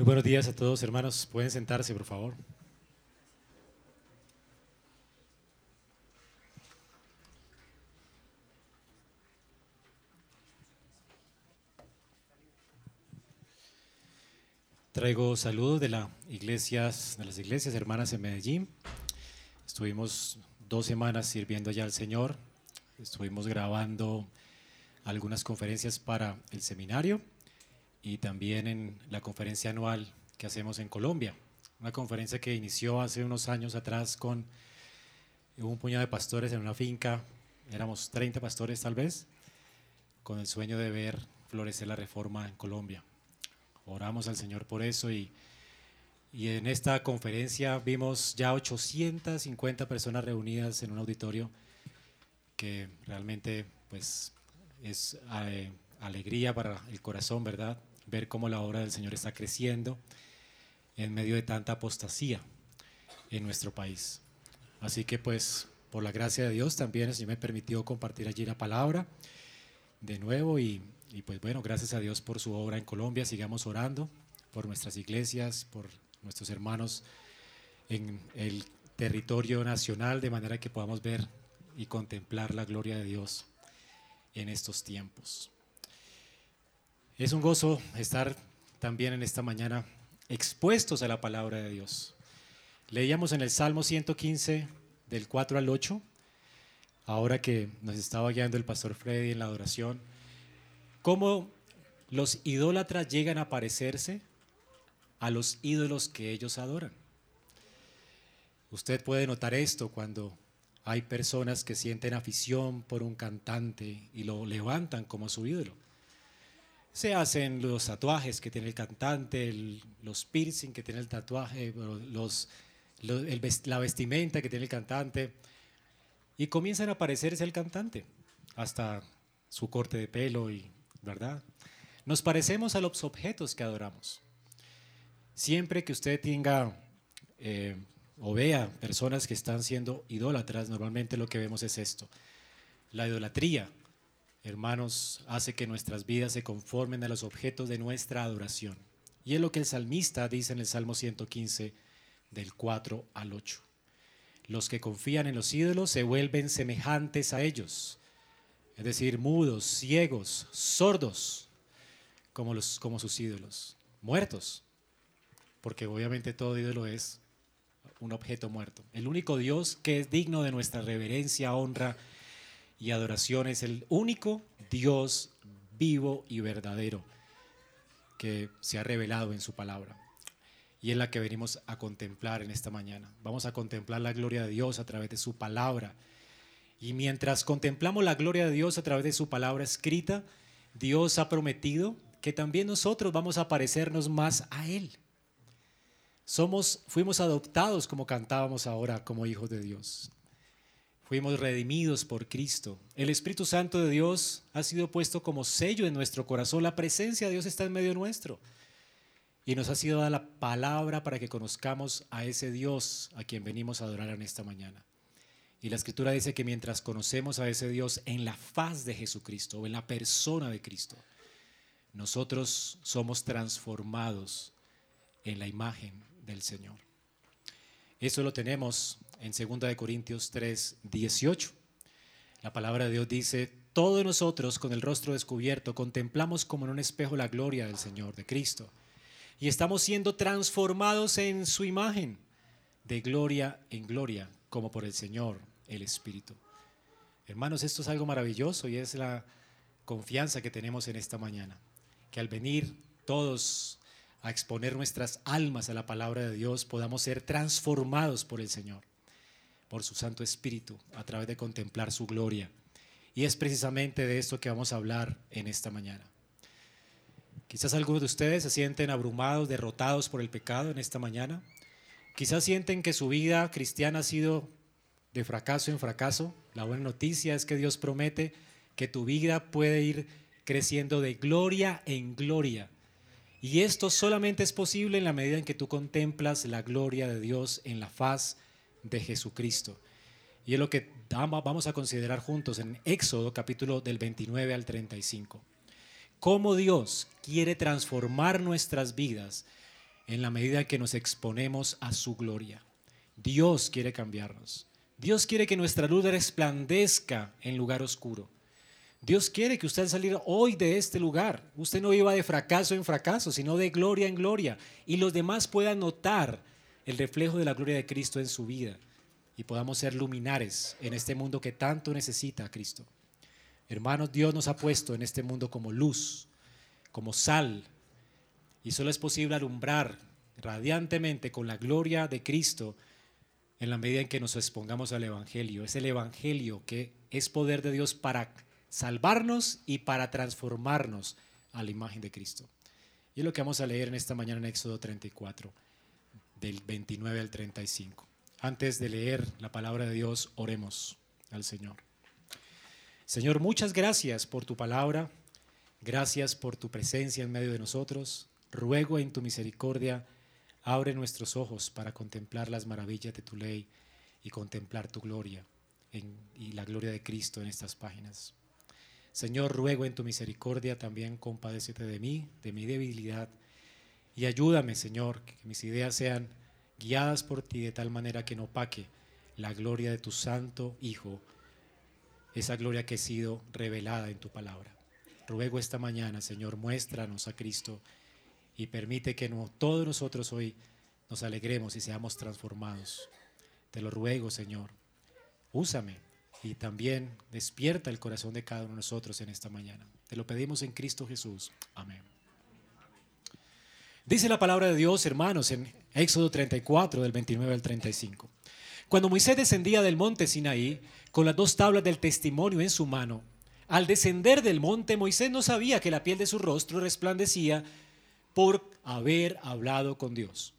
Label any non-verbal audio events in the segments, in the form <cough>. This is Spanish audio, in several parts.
Muy buenos días a todos, hermanos. Pueden sentarse, por favor. Traigo saludos de, la iglesias, de las iglesias hermanas en Medellín. Estuvimos dos semanas sirviendo allá al Señor. Estuvimos grabando algunas conferencias para el seminario y también en la conferencia anual que hacemos en Colombia. Una conferencia que inició hace unos años atrás con un puñado de pastores en una finca. Éramos 30 pastores tal vez, con el sueño de ver florecer la reforma en Colombia. Oramos al Señor por eso y, y en esta conferencia vimos ya 850 personas reunidas en un auditorio que realmente pues es eh, alegría para el corazón, ¿verdad? Ver cómo la obra del Señor está creciendo en medio de tanta apostasía en nuestro país. Así que pues por la gracia de Dios también el Señor me permitió compartir allí la palabra de nuevo y, y pues bueno, gracias a Dios por su obra en Colombia. Sigamos orando por nuestras iglesias, por nuestros hermanos en el territorio nacional, de manera que podamos ver y contemplar la gloria de Dios en estos tiempos. Es un gozo estar también en esta mañana expuestos a la palabra de Dios. Leíamos en el Salmo 115 del 4 al 8, ahora que nos estaba guiando el pastor Freddy en la adoración cómo los idólatras llegan a parecerse a los ídolos que ellos adoran. Usted puede notar esto cuando hay personas que sienten afición por un cantante y lo levantan como su ídolo. Se hacen los tatuajes que tiene el cantante, los piercing que tiene el tatuaje, la vestimenta que tiene el cantante, y comienzan a parecerse al cantante, hasta su corte de pelo y ¿verdad? Nos parecemos a los objetos que adoramos. Siempre que usted tenga eh, o vea personas que están siendo idólatras, normalmente lo que vemos es esto. La idolatría, hermanos, hace que nuestras vidas se conformen a los objetos de nuestra adoración. Y es lo que el salmista dice en el Salmo 115, del 4 al 8. Los que confían en los ídolos se vuelven semejantes a ellos es decir, mudos, ciegos, sordos, como, los, como sus ídolos, muertos, porque obviamente todo ídolo es un objeto muerto. El único Dios que es digno de nuestra reverencia, honra y adoración es el único Dios vivo y verdadero que se ha revelado en su palabra y es la que venimos a contemplar en esta mañana. Vamos a contemplar la gloria de Dios a través de su palabra y mientras contemplamos la gloria de Dios a través de su palabra escrita, Dios ha prometido que también nosotros vamos a parecernos más a Él. Somos, fuimos adoptados como cantábamos ahora como hijos de Dios. Fuimos redimidos por Cristo. El Espíritu Santo de Dios ha sido puesto como sello en nuestro corazón. La presencia de Dios está en medio nuestro. Y nos ha sido dada la palabra para que conozcamos a ese Dios a quien venimos a adorar en esta mañana. Y la escritura dice que mientras conocemos a ese Dios en la faz de Jesucristo o en la persona de Cristo, nosotros somos transformados en la imagen del Señor. Eso lo tenemos en 2 Corintios 3, 18. La palabra de Dios dice, todos nosotros con el rostro descubierto contemplamos como en un espejo la gloria del Señor, de Cristo, y estamos siendo transformados en su imagen, de gloria en gloria, como por el Señor el Espíritu. Hermanos, esto es algo maravilloso y es la confianza que tenemos en esta mañana, que al venir todos a exponer nuestras almas a la palabra de Dios, podamos ser transformados por el Señor, por su Santo Espíritu, a través de contemplar su gloria. Y es precisamente de esto que vamos a hablar en esta mañana. Quizás algunos de ustedes se sienten abrumados, derrotados por el pecado en esta mañana. Quizás sienten que su vida cristiana ha sido de fracaso en fracaso. La buena noticia es que Dios promete que tu vida puede ir creciendo de gloria en gloria. Y esto solamente es posible en la medida en que tú contemplas la gloria de Dios en la faz de Jesucristo. Y es lo que vamos a considerar juntos en Éxodo capítulo del 29 al 35. Cómo Dios quiere transformar nuestras vidas en la medida que nos exponemos a su gloria. Dios quiere cambiarnos. Dios quiere que nuestra luz resplandezca en lugar oscuro. Dios quiere que usted salga hoy de este lugar. Usted no iba de fracaso en fracaso, sino de gloria en gloria. Y los demás puedan notar el reflejo de la gloria de Cristo en su vida. Y podamos ser luminares en este mundo que tanto necesita a Cristo. Hermanos, Dios nos ha puesto en este mundo como luz, como sal. Y solo es posible alumbrar radiantemente con la gloria de Cristo en la medida en que nos expongamos al Evangelio. Es el Evangelio que es poder de Dios para salvarnos y para transformarnos a la imagen de Cristo. Y es lo que vamos a leer en esta mañana en Éxodo 34, del 29 al 35. Antes de leer la palabra de Dios, oremos al Señor. Señor, muchas gracias por tu palabra, gracias por tu presencia en medio de nosotros. Ruego en tu misericordia, abre nuestros ojos para contemplar las maravillas de tu ley y contemplar tu gloria y la gloria de Cristo en estas páginas. Señor, ruego en tu misericordia también compadécete de mí, de mi debilidad, y ayúdame, Señor, que mis ideas sean guiadas por ti de tal manera que no paque la gloria de tu santo Hijo, esa gloria que ha sido revelada en tu palabra. Ruego esta mañana, Señor, muéstranos a Cristo y permite que no, todos nosotros hoy nos alegremos y seamos transformados. Te lo ruego, Señor. Úsame y también despierta el corazón de cada uno de nosotros en esta mañana. Te lo pedimos en Cristo Jesús. Amén. Dice la palabra de Dios, hermanos, en Éxodo 34, del 29 al 35. Cuando Moisés descendía del monte Sinaí con las dos tablas del testimonio en su mano, al descender del monte Moisés no sabía que la piel de su rostro resplandecía por haber hablado con Dios.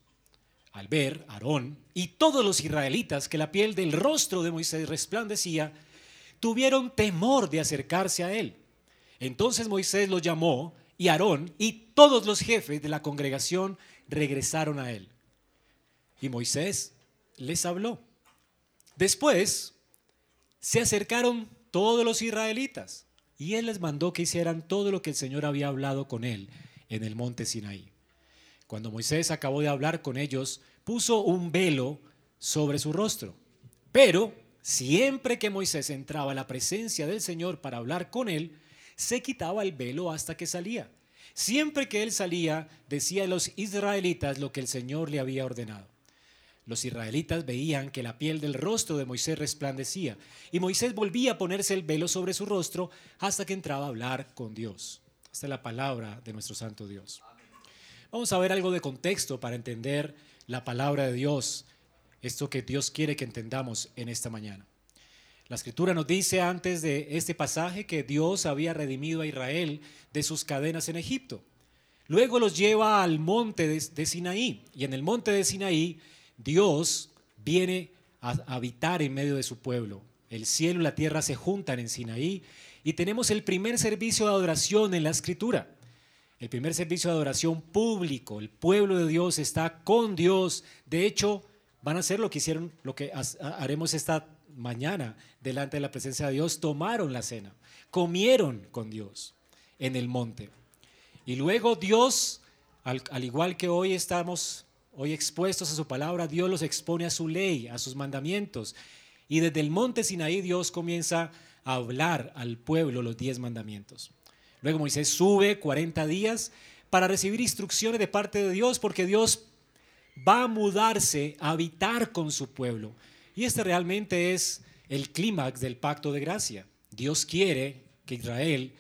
Al ver Aarón y todos los israelitas que la piel del rostro de Moisés resplandecía, tuvieron temor de acercarse a él. Entonces Moisés los llamó y Aarón y todos los jefes de la congregación regresaron a él. Y Moisés les habló. Después se acercaron todos los israelitas y él les mandó que hicieran todo lo que el Señor había hablado con él en el monte Sinaí. Cuando Moisés acabó de hablar con ellos, puso un velo sobre su rostro. Pero siempre que Moisés entraba a la presencia del Señor para hablar con él, se quitaba el velo hasta que salía. Siempre que él salía, decía a los israelitas lo que el Señor le había ordenado. Los israelitas veían que la piel del rostro de Moisés resplandecía y Moisés volvía a ponerse el velo sobre su rostro hasta que entraba a hablar con Dios. Esta es la palabra de nuestro Santo Dios. Vamos a ver algo de contexto para entender la palabra de Dios, esto que Dios quiere que entendamos en esta mañana. La escritura nos dice antes de este pasaje que Dios había redimido a Israel de sus cadenas en Egipto. Luego los lleva al monte de, Sinaí y en el monte de Sinaí Dios viene a habitar en medio de su pueblo. El cielo y la tierra se juntan en Sinaí y tenemos el primer servicio de adoración en la escritura el primer servicio de adoración público, el pueblo de Dios está con Dios. De hecho, van a hacer lo que hicieron, lo que haremos esta mañana delante de la presencia de Dios, tomaron la cena, comieron con Dios en el monte. Y luego Dios, al, al, igual que hoy estamos hoy expuestos a su palabra, Dios los expone a su ley, a sus mandamientos. Y desde el monte Sinaí Dios comienza a hablar al pueblo los diez mandamientos. Luego Moisés sube 40 días para recibir instrucciones de parte de Dios porque Dios va a mudarse a habitar con su pueblo. Y este realmente es el clímax del pacto de gracia. Dios quiere que Israel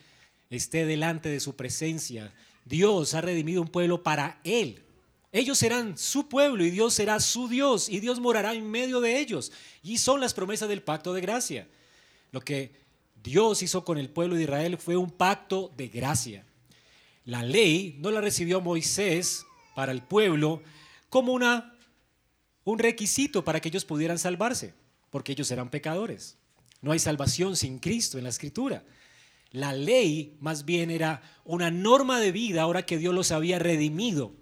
esté delante de su presencia. Dios ha redimido un pueblo para Él. Ellos serán su pueblo y Dios será su Dios y Dios morará en medio de ellos. Y son las promesas del pacto de gracia. Lo que Dios hizo con el pueblo de Israel fue un pacto de gracia. La ley no la recibió Moisés para el pueblo como una, un requisito para que ellos pudieran salvarse, porque ellos eran pecadores. No hay salvación sin Cristo en la escritura. La ley más bien era una norma de vida ahora que Dios los había redimido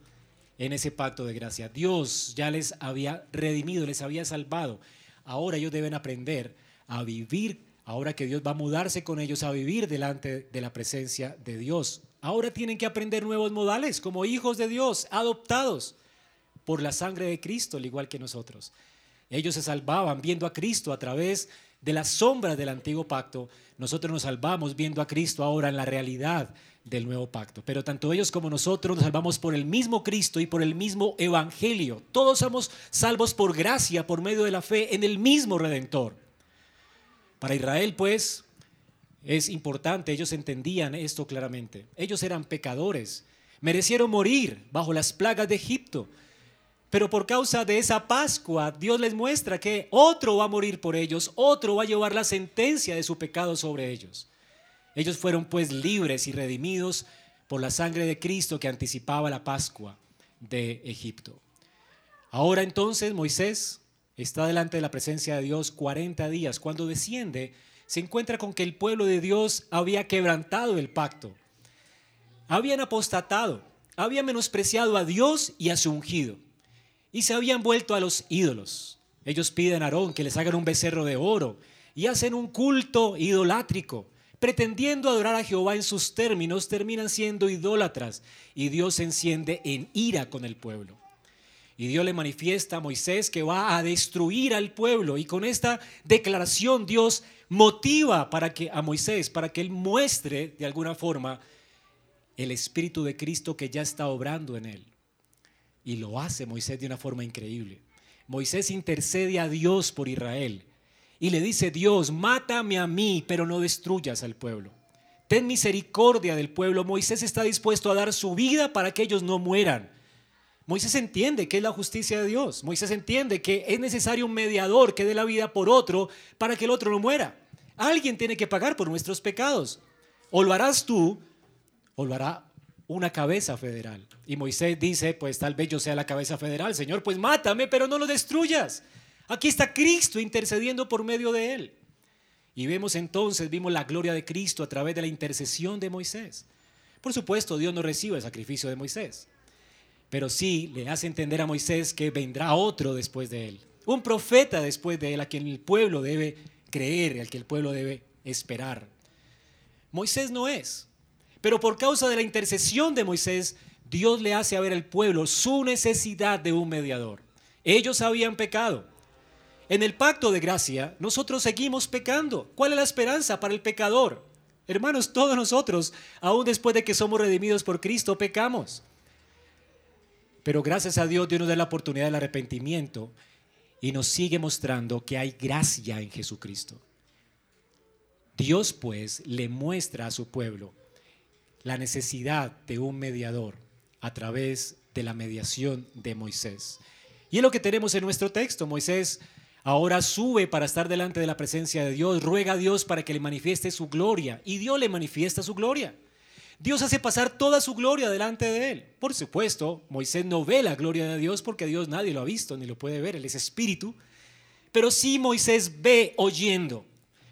en ese pacto de gracia. Dios ya les había redimido, les había salvado. Ahora ellos deben aprender a vivir ahora que Dios va a mudarse con ellos a vivir delante de la presencia de Dios. Ahora tienen que aprender nuevos modales como hijos de Dios, adoptados. Por la sangre de Cristo, al igual que nosotros. Ellos se salvaban viendo a Cristo a través de las sombras del antiguo pacto. Nosotros nos salvamos viendo a Cristo ahora en la realidad del nuevo pacto. Pero tanto ellos como nosotros nos salvamos por el mismo Cristo y por el mismo Evangelio. Todos somos salvos por gracia, por medio de la fe en el mismo Redentor. Para Israel, pues, es importante, ellos entendían esto claramente. Ellos eran pecadores, merecieron morir bajo las plagas de Egipto. Pero por causa de esa Pascua, Dios les muestra que otro va a morir por ellos, otro va a llevar la sentencia de su pecado sobre ellos. Ellos fueron pues libres y redimidos por la sangre de Cristo que anticipaba la Pascua de Egipto. Ahora entonces Moisés está delante de la presencia de Dios 40 días. Cuando desciende, se encuentra con que el pueblo de Dios había quebrantado el pacto. Habían apostatado, habían menospreciado a Dios y a su ungido. Y se habían vuelto a los ídolos. Ellos piden a Aarón que les hagan un becerro de oro y hacen un culto idolátrico pretendiendo adorar a Jehová en sus términos, terminan siendo idólatras y Dios se enciende en ira con el pueblo. Y Dios le manifiesta a Moisés que va a destruir al pueblo y con esta declaración Dios motiva para que a Moisés para que él muestre de alguna forma el espíritu de Cristo que ya está obrando en él. Y lo hace Moisés de una forma increíble. Moisés intercede a Dios por Israel y le dice, Dios, mátame a mí, pero no destruyas al pueblo. Ten misericordia del pueblo. Moisés está dispuesto a dar su vida para que ellos no mueran. Moisés entiende que es la justicia de Dios. Moisés entiende que es necesario un mediador que dé la vida por otro para que el otro no muera. Alguien tiene que pagar por nuestros pecados. O lo harás tú, o lo hará una cabeza federal. Y Moisés dice, pues tal vez yo sea la cabeza federal. Señor, pues mátame, pero no lo destruyas. Aquí está Cristo intercediendo por medio de él. Y vemos entonces, vimos la gloria de Cristo a través de la intercesión de Moisés. Por supuesto, Dios no recibe el sacrificio de Moisés, pero sí le hace entender a Moisés que vendrá otro después de él, un profeta después de él, a quien el pueblo debe creer, al que el pueblo debe esperar. Moisés no es, pero por causa de la intercesión de Moisés, Dios le hace a ver al pueblo su necesidad de un mediador. Ellos habían pecado, en el pacto de gracia, nosotros seguimos pecando. ¿Cuál es la esperanza para el pecador? Hermanos, todos nosotros, aún después de que somos redimidos por Cristo, pecamos. Pero gracias a Dios, Dios nos da la oportunidad del arrepentimiento y nos sigue mostrando que hay gracia en Jesucristo. Dios pues le muestra a su pueblo la necesidad de un mediador a través de la mediación de Moisés. Y es lo que tenemos en nuestro texto. Moisés Ahora sube para estar delante de la presencia de Dios, ruega a Dios para que le manifieste su gloria y Dios le manifiesta su gloria. Dios hace pasar toda su gloria delante de él. Por supuesto, Moisés no ve la gloria de Dios porque Dios nadie lo ha visto ni lo puede ver, él es espíritu. Pero sí Moisés ve oyendo.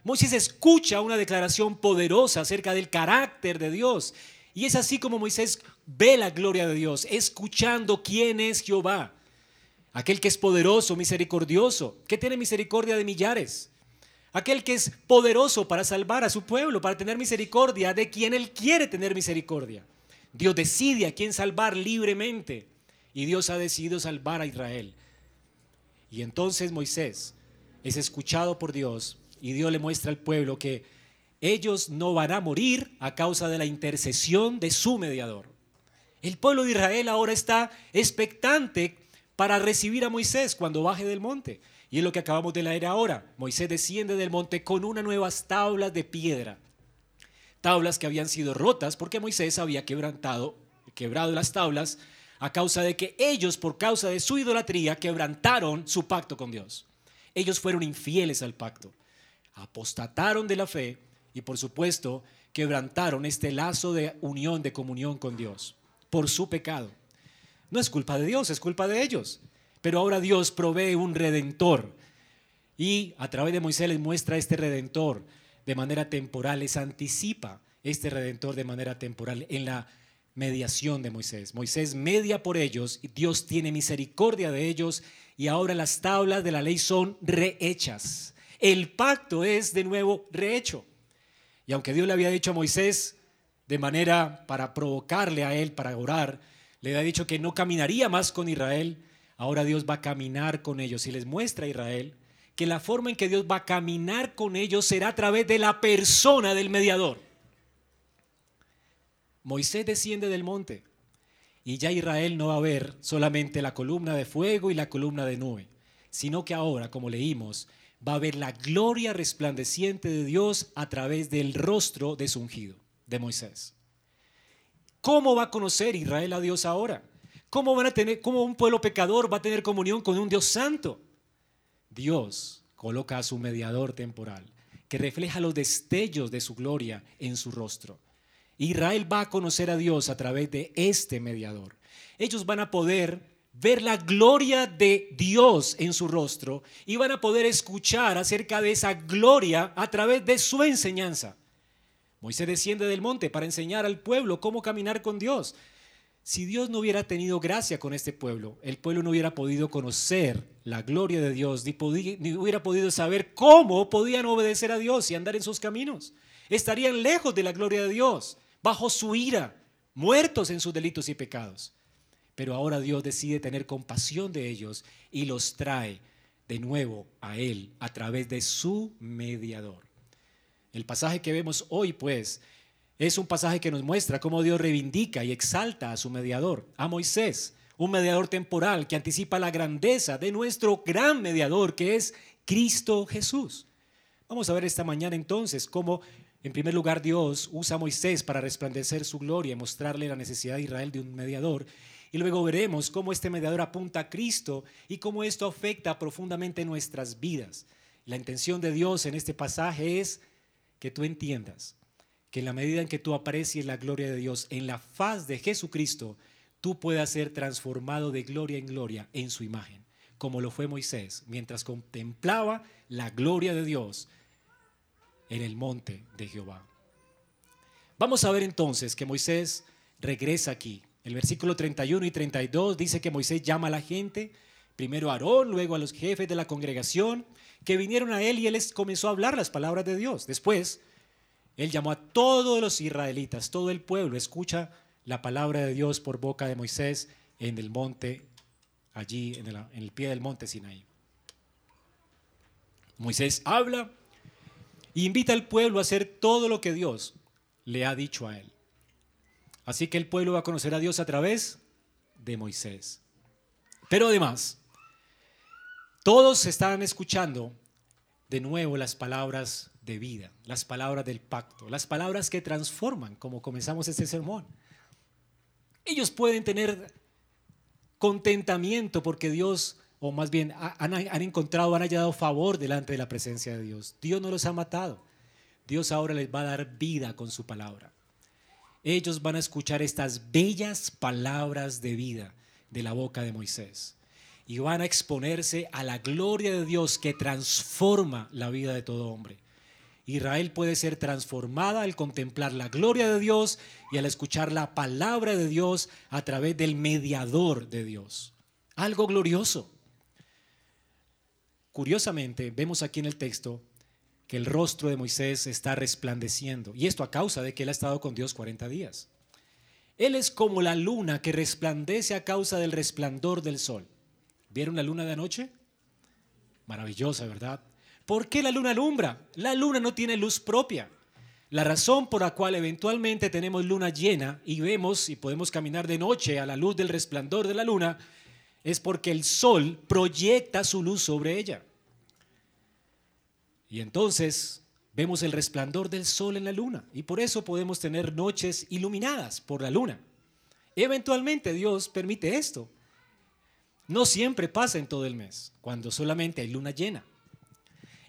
Moisés escucha una declaración poderosa acerca del carácter de Dios. Y es así como Moisés ve la gloria de Dios, escuchando quién es Jehová aquel que es poderoso, misericordioso, que tiene misericordia de millares, aquel que es poderoso para salvar a su pueblo, para tener misericordia de quien él quiere tener misericordia. Dios decide a quién salvar libremente y Dios ha decidido salvar a Israel. Y entonces Moisés es escuchado por Dios y Dios le muestra al pueblo que ellos no van a morir a causa de la intercesión de su mediador. El pueblo de Israel ahora está expectante para recibir a Moisés cuando baje del monte. Y es lo que acabamos de leer ahora. Moisés desciende del monte con unas nuevas tablas de piedra. Tablas que habían sido rotas porque Moisés había quebrantado, quebrado las tablas a causa de que ellos, por causa de su idolatría, quebrantaron su pacto con Dios. Ellos fueron infieles al pacto, apostataron de la fe y por supuesto quebrantaron este lazo de unión, de comunión con Dios por su pecado. No es culpa de Dios, es culpa de ellos. Pero ahora Dios provee un redentor. Y a través de Moisés les muestra este redentor de manera temporal, les anticipa este redentor de manera temporal en la mediación de Moisés. Moisés media por ellos, y Dios tiene misericordia de ellos y ahora las tablas de la ley son rehechas. El pacto es de nuevo rehecho. Y aunque Dios le había dicho a Moisés de manera para provocarle a él, para orar, le había dicho que no caminaría más con Israel. Ahora Dios va a caminar con ellos y les muestra a Israel que la forma en que Dios va a caminar con ellos será a través de la persona del mediador. Moisés desciende del monte y ya Israel no va a ver solamente la columna de fuego y la columna de nube, sino que ahora, como leímos, va a ver la gloria resplandeciente de Dios a través del rostro de su ungido, de Moisés. ¿Cómo va a conocer Israel a Dios ahora? ¿Cómo van a tener cómo un pueblo pecador va a tener comunión con un Dios santo? Dios coloca a su mediador temporal que refleja los destellos de su gloria en su rostro. Israel va a conocer a Dios a través de este mediador. Ellos van a poder ver la gloria de Dios en su rostro y van a poder escuchar acerca de esa gloria a través de su enseñanza. Moisés desciende del monte para enseñar al pueblo cómo caminar con Dios. Si Dios no hubiera tenido gracia con este pueblo, el pueblo no hubiera podido conocer la gloria de Dios, ni, ni, hubiera podido saber cómo podían obedecer a Dios y andar en sus caminos. Estarían lejos de la gloria de Dios bajo su ira, muertos en sus delitos y pecados. Pero ahora Dios decide tener compasión de ellos y los trae de nuevo a Él a través de su mediador. El pasaje que vemos hoy, pues, es un pasaje que nos muestra cómo Dios reivindica y exalta a su mediador, a Moisés, un mediador temporal que anticipa la grandeza de nuestro gran mediador, que es Cristo Jesús. Vamos a ver esta mañana entonces cómo en primer lugar, Dios usa a Moisés para resplandecer su gloria y mostrarle la necesidad de Israel de un mediador. Y luego veremos cómo este mediador apunta a Cristo y cómo esto afecta profundamente nuestras vidas. La intención de Dios en este pasaje es que tú entiendas que en la medida en que tú aprecies la gloria de Dios en la faz de Jesucristo, tú puedas ser transformado de gloria en gloria en su imagen, como lo fue Moisés, mientras contemplaba la gloria de Dios en el monte de Jehová. Vamos a ver entonces que Moisés regresa aquí. El versículo 31 y 32 dice que Moisés llama a la gente, primero a Aarón, luego a los jefes de la congregación, que vinieron a él y él les comenzó a hablar las palabras de Dios. Después, él llamó a todos los israelitas, todo el pueblo, escucha la palabra de Dios por boca de Moisés en el monte, allí en el, en el pie del monte Sinaí. Moisés habla y invita al pueblo a hacer todo lo que Dios le ha dicho a él. Así que el pueblo va a conocer a Dios a través de Moisés. Pero además, todos estaban escuchando de nuevo las palabras de vida, las palabras del pacto, las palabras que transforman, como comenzamos este sermón. Ellos pueden tener contentamiento porque Dios o más bien han, encontrado, han hallado favor delante de la presencia de Dios. Dios no los ha matado. Dios ahora les va a dar vida con su palabra. Ellos van a escuchar estas bellas palabras de vida de la boca de Moisés y van a exponerse a la gloria de Dios que transforma la vida de todo hombre. Israel puede ser transformada al contemplar la gloria de Dios y al escuchar la palabra de Dios a través del mediador de Dios. Algo glorioso. Curiosamente, vemos aquí en el texto que el rostro de Moisés está resplandeciendo, y esto a causa de que él ha estado con Dios 40 días. Él es como la luna que resplandece a causa del resplandor del sol. ¿Vieron la luna de anoche? Maravillosa, ¿verdad? ¿Por qué la luna alumbra? La luna no tiene luz propia. La razón por la cual eventualmente tenemos luna llena y vemos y podemos caminar de noche a la luz del resplandor de la luna es porque el sol proyecta su luz sobre ella. Y entonces vemos el resplandor del sol en la luna y por eso podemos tener noches iluminadas por la luna. Eventualmente Dios permite esto. No siempre pasa en todo el mes, cuando solamente hay luna llena.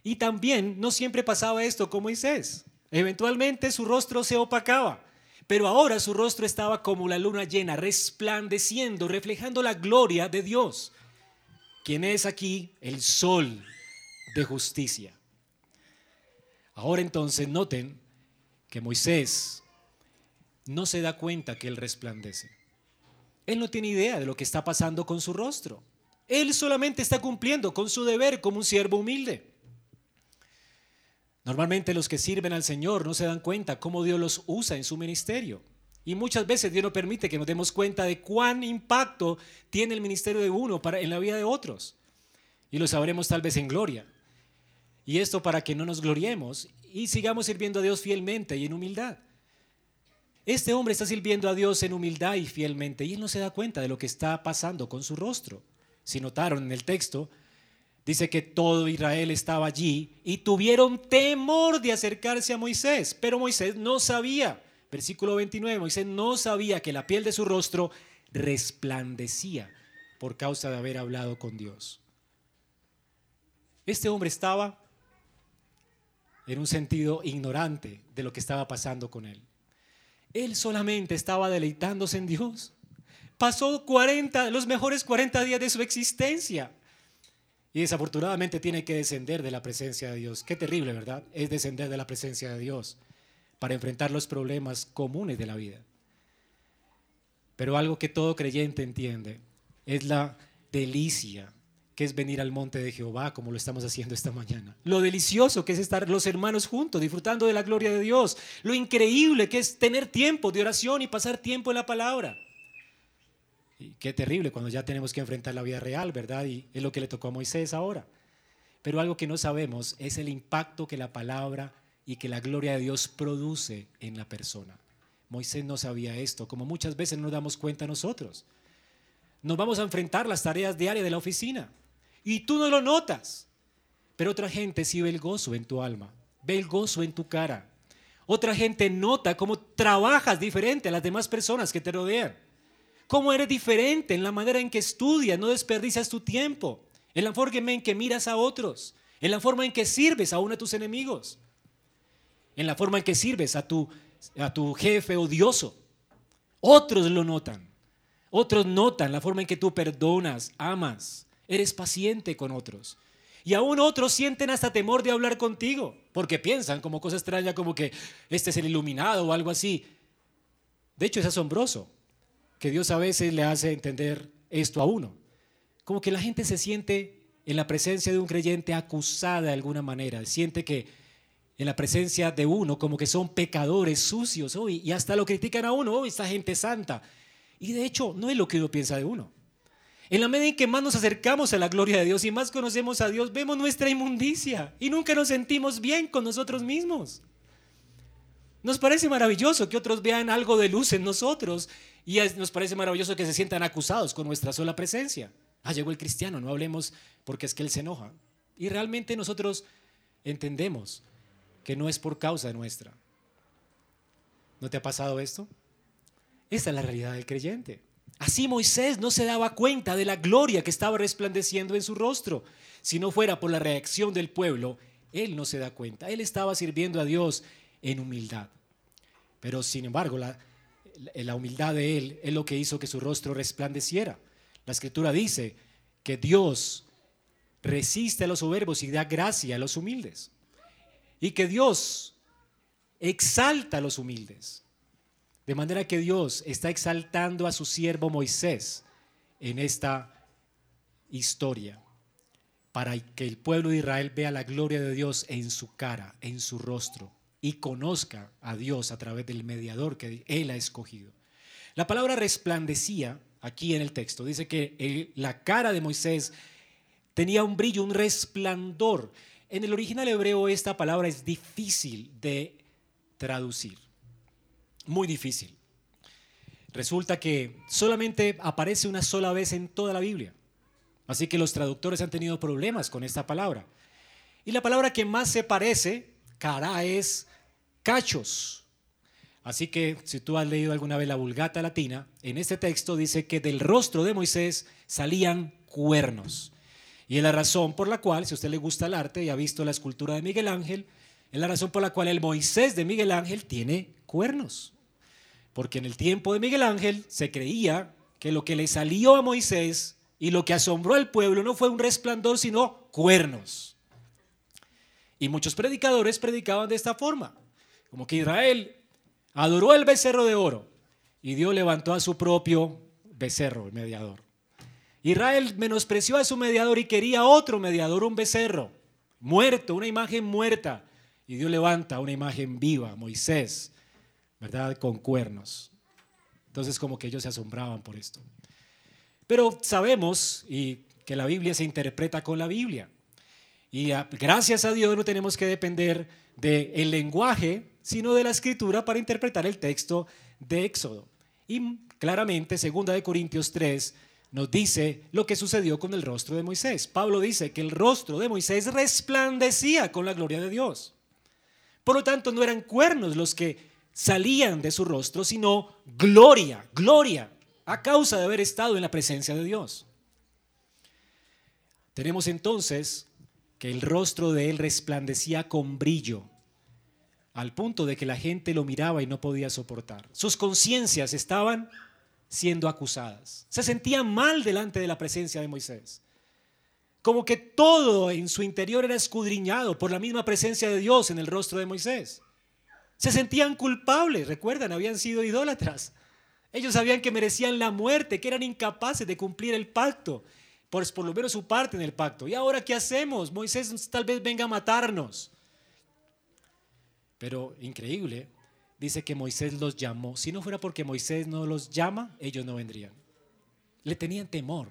Y también no siempre pasaba esto con Moisés. Eventualmente su rostro se opacaba, pero ahora su rostro estaba como la luna llena, resplandeciendo, reflejando la gloria de Dios. ¿Quién es aquí? El sol de justicia. Ahora entonces noten que Moisés no se da cuenta que él resplandece. Él no tiene idea de lo que está pasando con su rostro. Él solamente está cumpliendo con su deber como un siervo humilde. Normalmente los que sirven al Señor no se dan cuenta cómo Dios los usa en su ministerio. Y muchas veces Dios no permite que nos demos cuenta de cuán impacto tiene el ministerio de uno para, en la vida de otros. Y lo sabremos tal vez en gloria. Y esto para que no nos gloriemos y sigamos sirviendo a Dios fielmente y en humildad. Este hombre está sirviendo a Dios en humildad y fielmente y él no se da cuenta de lo que está pasando con su rostro. Si notaron en el texto, dice que todo Israel estaba allí y tuvieron temor de acercarse a Moisés, pero Moisés no sabía. Versículo 29, Moisés no sabía que la piel de su rostro resplandecía por causa de haber hablado con Dios. Este hombre estaba en un sentido ignorante de lo que estaba pasando con él. Él solamente estaba deleitándose en Dios. Pasó 40, los mejores 40 días de su existencia. Y desafortunadamente tiene que descender de la presencia de Dios. Qué terrible, ¿verdad? Es descender de la presencia de Dios para enfrentar los problemas comunes de la vida. Pero algo que todo creyente entiende es la delicia que es venir al monte de Jehová, como lo estamos haciendo esta mañana. Lo delicioso que es estar los hermanos juntos, disfrutando de la gloria de Dios. Lo increíble que es tener tiempo de oración y pasar tiempo en la palabra. Y qué terrible cuando ya tenemos que enfrentar la vida real, ¿verdad? Y es lo que le tocó a Moisés ahora. Pero algo que no sabemos es el impacto que la palabra y que la gloria de Dios produce en la persona. Moisés no sabía esto, como muchas veces nos damos cuenta nosotros. Nos vamos a enfrentar las tareas diarias de la oficina y tú no lo notas. Pero otra gente sí ve el gozo en tu alma, ve el gozo en tu cara. Otra gente nota cómo trabajas diferente a las demás personas que te rodean. Cómo eres diferente en la manera en que estudias, no desperdicias tu tiempo. En la forma en que miras a otros. En la forma en que sirves a uno de tus enemigos. En la forma en que sirves a tu, a tu jefe odioso. Otros lo notan. Otros notan la forma en que tú perdonas, amas, eres paciente con otros. Y aún otros sienten hasta temor de hablar contigo, porque piensan como cosa extraña, como que este es el iluminado o algo así. De hecho, es asombroso que Dios a veces le hace entender esto a uno. Como que la gente se siente en la presencia de un creyente acusada de alguna manera, siente que en la presencia de uno como que son pecadores sucios, y hasta lo critican a uno, oh, esta gente santa. Y de hecho, no es lo que uno piensa de uno. En la medida en que más nos acercamos a la gloria de Dios y más conocemos a Dios, vemos nuestra inmundicia y nunca nos sentimos bien con nosotros mismos. Nos parece maravilloso que otros vean algo de luz en nosotros y nos parece maravilloso que se sientan acusados con nuestra sola presencia. Ah, llegó el cristiano, no hablemos porque es que él se enoja. Y realmente nosotros entendemos que no es por causa nuestra. ¿No te ha pasado esto? Esta es la realidad del creyente. Así Moisés no se daba cuenta de la gloria que estaba resplandeciendo en su rostro. Si no fuera por la reacción del pueblo, él no se da cuenta. Él estaba sirviendo a Dios en humildad. Pero sin embargo, la, la humildad de él es lo que hizo que su rostro resplandeciera. La escritura dice que Dios resiste a los soberbos y da gracia a los humildes. Y que Dios exalta a los humildes. De manera que Dios está exaltando a su siervo Moisés en esta historia para que el pueblo de Israel vea la gloria de Dios en su cara, en su rostro, y conozca a Dios a través del mediador que Él ha escogido. La palabra resplandecía aquí en el texto. Dice que la cara de Moisés tenía un brillo, un resplandor. En el original hebreo esta palabra es difícil de traducir muy difícil. Resulta que solamente aparece una sola vez en toda la Biblia. Así que los traductores han tenido problemas con esta palabra. Y la palabra que más se parece, cara, es cachos. Así que si tú has leído alguna vez la Vulgata Latina, en este texto dice que del rostro de Moisés salían cuernos. Y es la razón por la cual, si a usted le gusta el arte y ha visto la escultura de Miguel Ángel, es la razón por la cual el Moisés de Miguel Ángel tiene cuernos. Porque en el tiempo de Miguel Ángel se creía que lo que le salió a Moisés y lo que asombró al pueblo no fue un resplandor, sino cuernos. Y muchos predicadores predicaban de esta forma, como que Israel adoró el becerro de oro y Dios levantó a su propio becerro, el mediador. Israel menospreció a su mediador y quería otro mediador, un becerro, muerto, una imagen muerta. Y Dios levanta una imagen viva, Moisés, ¿verdad? Con cuernos. Entonces como que ellos se asombraban por esto. Pero sabemos y que la Biblia se interpreta con la Biblia. Y gracias a Dios no tenemos que depender del lenguaje, sino de la escritura para interpretar el texto de Éxodo. Y claramente, segunda de Corintios 3 nos dice lo que sucedió con el rostro de Moisés. Pablo dice que el rostro de Moisés resplandecía con la gloria de Dios. Por lo tanto, no eran cuernos los que salían de su rostro, sino gloria, gloria, a causa de haber estado en la presencia de Dios. Tenemos entonces que el rostro de él resplandecía con brillo, al punto de que la gente lo miraba y no podía soportar. Sus conciencias estaban siendo acusadas. Se sentían mal delante de la presencia de Moisés. Como que todo en su interior era escudriñado por la misma presencia de Dios en el rostro de Moisés. Se sentían culpables, recuerdan, habían sido idólatras. Ellos sabían que merecían la muerte, que eran incapaces de cumplir el pacto, por, por lo menos su parte en el pacto. ¿Y ahora qué hacemos? Moisés tal vez venga a matarnos. Pero increíble, dice que Moisés los llamó. Si no fuera porque Moisés no los llama, ellos no vendrían. Le tenían temor.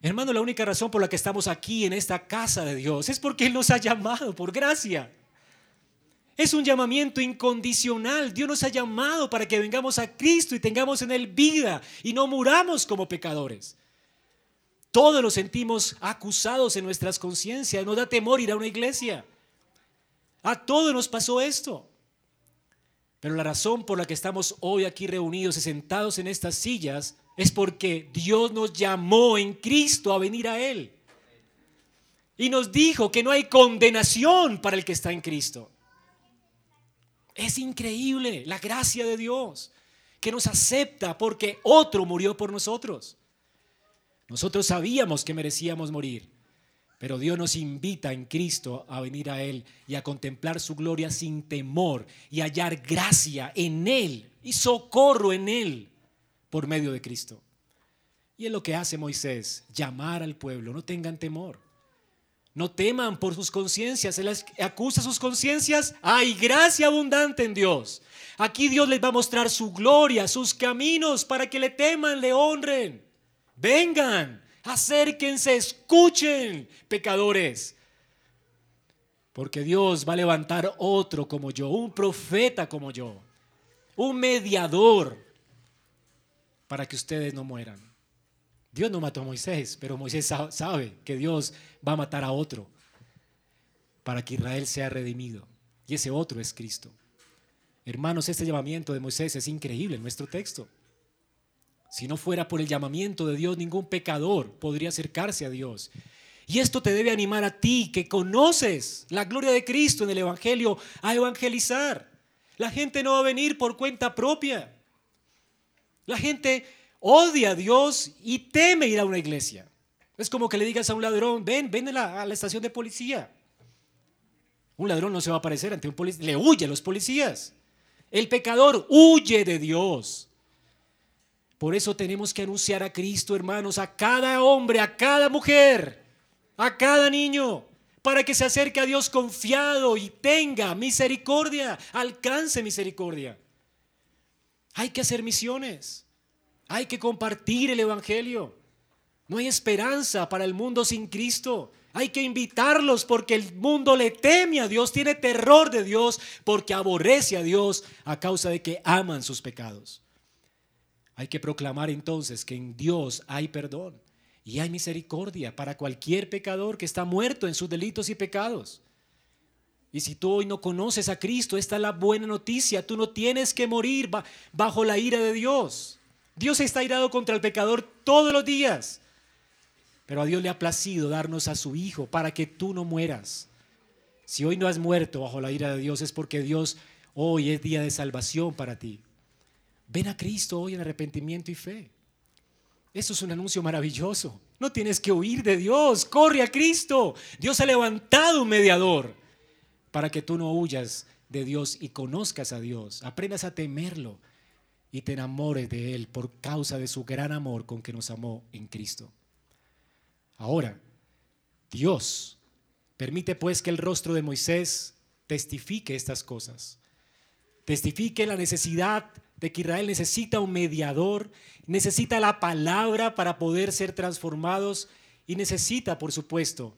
Hermano, la única razón por la que estamos aquí en esta casa de Dios es porque Él nos ha llamado por gracia. Es un llamamiento incondicional. Dios nos ha llamado para que vengamos a Cristo y tengamos en Él vida y no muramos como pecadores. Todos nos sentimos acusados en nuestras conciencias. Nos da temor ir a una iglesia. A todos nos pasó esto. Pero la razón por la que estamos hoy aquí reunidos y sentados en estas sillas es porque Dios nos llamó en Cristo a venir a Él. Y nos dijo que no hay condenación para el que está en Cristo. Es increíble la gracia de Dios que nos acepta porque otro murió por nosotros. Nosotros sabíamos que merecíamos morir, pero Dios nos invita en Cristo a venir a Él y a contemplar su gloria sin temor y hallar gracia en Él y socorro en Él por medio de Cristo. Y es lo que hace Moisés, llamar al pueblo, no tengan temor. No teman por sus conciencias, les acusa sus conciencias. Hay gracia abundante en Dios. Aquí Dios les va a mostrar su gloria, sus caminos para que le teman, le honren. Vengan, Acérquense, escuchen, pecadores. Porque Dios va a levantar otro como yo, un profeta como yo, un mediador para que ustedes no mueran. Dios no mató a Moisés, pero Moisés sabe que Dios va a matar a otro para que Israel sea redimido. Y ese otro es Cristo. Hermanos, este llamamiento de Moisés es increíble en nuestro texto. Si no fuera por el llamamiento de Dios, ningún pecador podría acercarse a Dios. Y esto te debe animar a ti que conoces la gloria de Cristo en el Evangelio a evangelizar. La gente no va a venir por cuenta propia. La gente odia a Dios y teme ir a una iglesia. Es como que le digas a un ladrón, ven, ven a la, estación de policía. Un ladrón no se va a aparecer ante un policía, le huye a los policías. El pecador huye de Dios. Por eso tenemos que anunciar a Cristo, hermanos, a cada hombre, a cada mujer, a cada niño, para que se acerque a Dios confiado y tenga misericordia, alcance misericordia. Hay que hacer misiones, hay que compartir el Evangelio. No hay esperanza para el mundo sin Cristo. Hay que invitarlos porque el mundo le teme a Dios, tiene terror de Dios, porque aborrece a Dios a causa de que aman sus pecados. Hay que proclamar entonces que en Dios hay perdón y hay misericordia para cualquier pecador que está muerto en sus delitos y pecados. Y si tú hoy no conoces a Cristo, esta es la buena noticia. Tú no tienes que morir bajo la ira de Dios. Dios está irado contra el pecador todos los días. Pero a Dios le ha placido darnos a su Hijo para que tú no mueras. Si hoy no has muerto bajo la ira de Dios es porque Dios hoy es día de salvación para ti. Ven a Cristo hoy en arrepentimiento y fe. Eso es un anuncio maravilloso. No tienes que huir de Dios, corre a Cristo. Dios ha levantado un mediador para que tú no huyas de Dios y conozcas a Dios, aprendas a temerlo y te enamores de Él por causa de su gran amor con que nos amó en Cristo. Ahora, Dios permite pues que el rostro de Moisés testifique estas cosas, testifique la necesidad de que Israel necesita un mediador, necesita la palabra para poder ser transformados y necesita, por supuesto,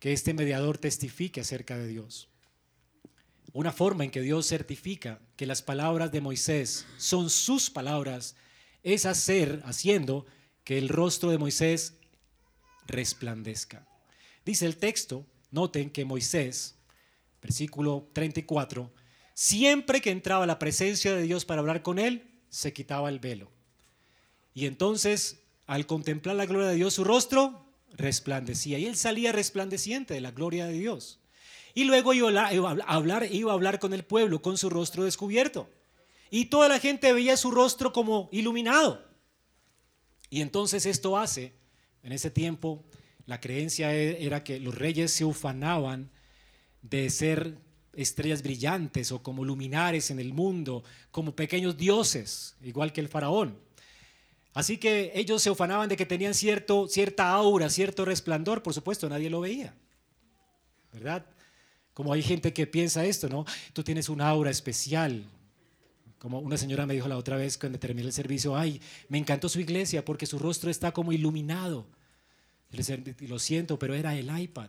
que este mediador testifique acerca de Dios. Una forma en que Dios certifica que las palabras de Moisés son sus palabras es hacer, haciendo que el rostro de Moisés resplandezca. Dice el texto, noten que Moisés, versículo 34, siempre que entraba a la presencia de Dios para hablar con él, se quitaba el velo. Y entonces, al contemplar la gloria de Dios, su rostro resplandecía. Y él salía resplandeciente de la gloria de Dios. Y luego iba a hablar, iba a hablar con el pueblo con su rostro descubierto. Y toda la gente veía su rostro como iluminado. Y entonces esto hace, en ese tiempo, la creencia e, era que los reyes se ufanaban de ser estrellas brillantes o como luminares en el mundo, como pequeños dioses, igual que el faraón. Así que ellos se ufanaban de que tenían cierto, cierta aura, cierto resplandor, por supuesto, nadie lo veía. ¿Verdad? Como hay gente que piensa esto, ¿no? Tú tienes una aura especial. Como una señora me dijo la otra vez cuando terminé el servicio, ay, me encantó su iglesia porque su rostro está como iluminado. Lo siento, pero era el iPad.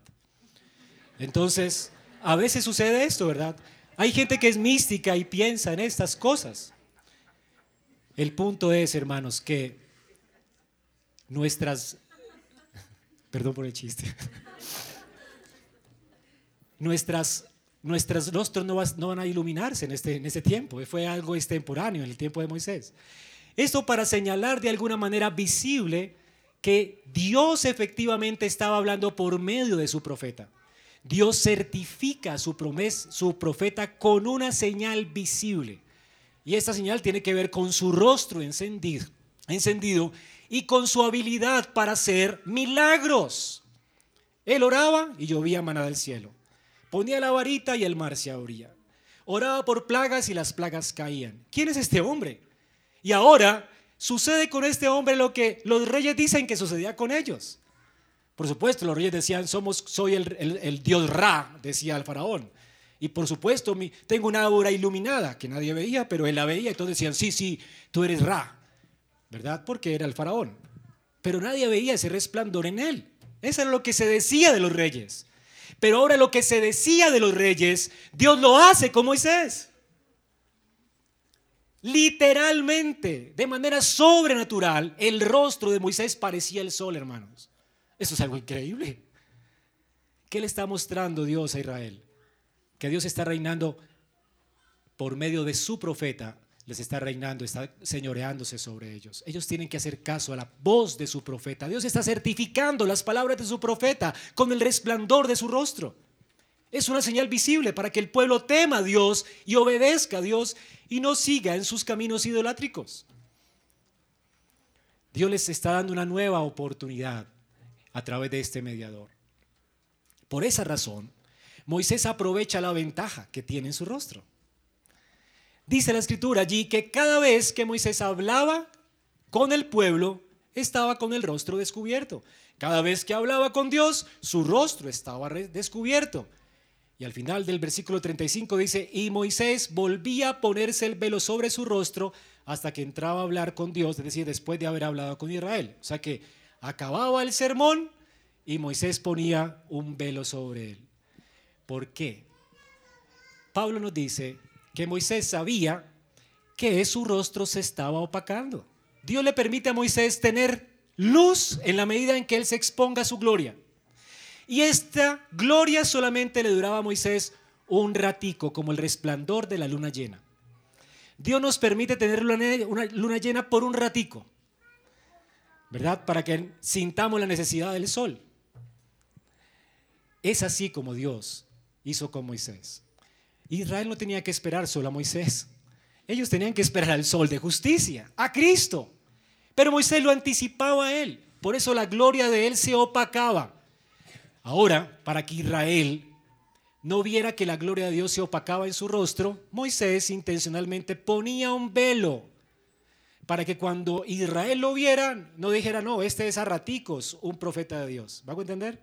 Entonces, a veces sucede esto, ¿verdad? Hay gente que es mística y piensa en estas cosas. El punto es, hermanos, que nuestras... <laughs> Perdón por el chiste. Nuestras, nuestros rostros no, van a iluminarse en este, en este tiempo. Fue algo extemporáneo en el tiempo de Moisés. Esto para señalar de alguna manera visible que Dios efectivamente estaba hablando por medio de su profeta. Dios certifica su, promesa, su profeta con una señal visible. Y esta señal tiene que ver con su rostro encendido, encendido y con su habilidad para hacer milagros. Él oraba y llovía maná del cielo. Ponía la varita y el mar se abría. Oraba por plagas y las plagas caían. ¿Quién es este hombre? Y ahora sucede con este hombre lo que los reyes dicen que sucedía con ellos. Por supuesto, los reyes decían, somos, soy el, dios Ra, decía el faraón. Y por supuesto, tengo una aura iluminada que nadie veía, pero él la veía. Y todos decían, sí, sí, tú eres Ra. ¿Verdad? Porque era el faraón. Pero nadie veía ese resplandor en él. Eso era lo que se decía de los reyes. Pero ahora lo que se decía de los reyes, Dios lo hace con Moisés. Literalmente, de manera sobrenatural, el rostro de Moisés parecía el sol, hermanos. Eso es algo increíble. ¿Qué le está mostrando Dios a Israel? Que Dios está reinando por medio de su profeta, les está reinando, está señoreándose sobre ellos. Ellos tienen que hacer caso a la voz de su profeta. Dios está certificando las palabras de su profeta con el resplandor de su rostro. Es una señal visible para que el pueblo tema a Dios y obedezca a Dios y no siga en sus caminos idolátricos. Dios les está dando una nueva oportunidad a través de este mediador. Por esa razón, Moisés aprovecha la ventaja que tiene en su rostro. Dice la escritura allí que cada vez que Moisés hablaba con el pueblo, estaba con el rostro descubierto. Cada vez que hablaba con Dios, su rostro estaba descubierto. Y al final del versículo 35 dice, y Moisés volvía a ponerse el velo sobre su rostro hasta que entraba a hablar con Dios, es decir, después de haber hablado con Israel. O sea que acababa el sermón y Moisés ponía un velo sobre él. ¿Por qué? Pablo nos dice que Moisés sabía que su rostro se estaba opacando. Dios le permite a Moisés tener luz en la medida en que él se exponga a su gloria. Y esta gloria solamente le duraba a Moisés un ratico, como el resplandor de la luna llena. Dios nos permite tener una luna llena por un ratico. ¿verdad? Para que sintamos la necesidad del sol. Es así como Dios hizo con Moisés. Israel no tenía que esperar solo a Moisés. Ellos tenían que esperar al sol de justicia, a Cristo. Pero Moisés lo anticipaba a él. Por eso la gloria de él se opacaba. Ahora, para que Israel no viera que la gloria de Dios se opacaba en su rostro, Moisés intencionalmente ponía un velo para que cuando Israel lo viera, no dijera, no, este es a raticos un profeta de Dios. ¿Va a entender?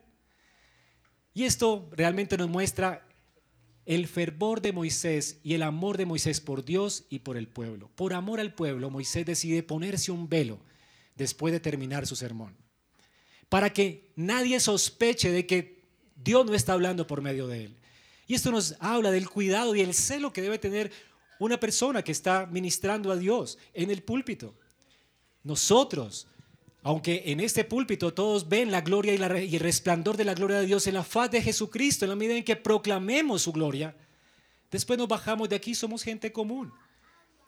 Y esto realmente nos muestra el fervor de Moisés y el amor de Moisés por Dios y por el pueblo. Por amor al pueblo, Moisés decide ponerse un velo después de terminar su sermón, para que nadie sospeche de que Dios no está hablando por medio de él. Y esto nos habla del cuidado y el celo que debe tener una persona que está ministrando a Dios en el púlpito. Nosotros, aunque en este púlpito todos ven la gloria y, el resplandor de la gloria de Dios en la faz de Jesucristo, en la medida en que proclamemos su gloria, después nos bajamos de aquí, somos gente común.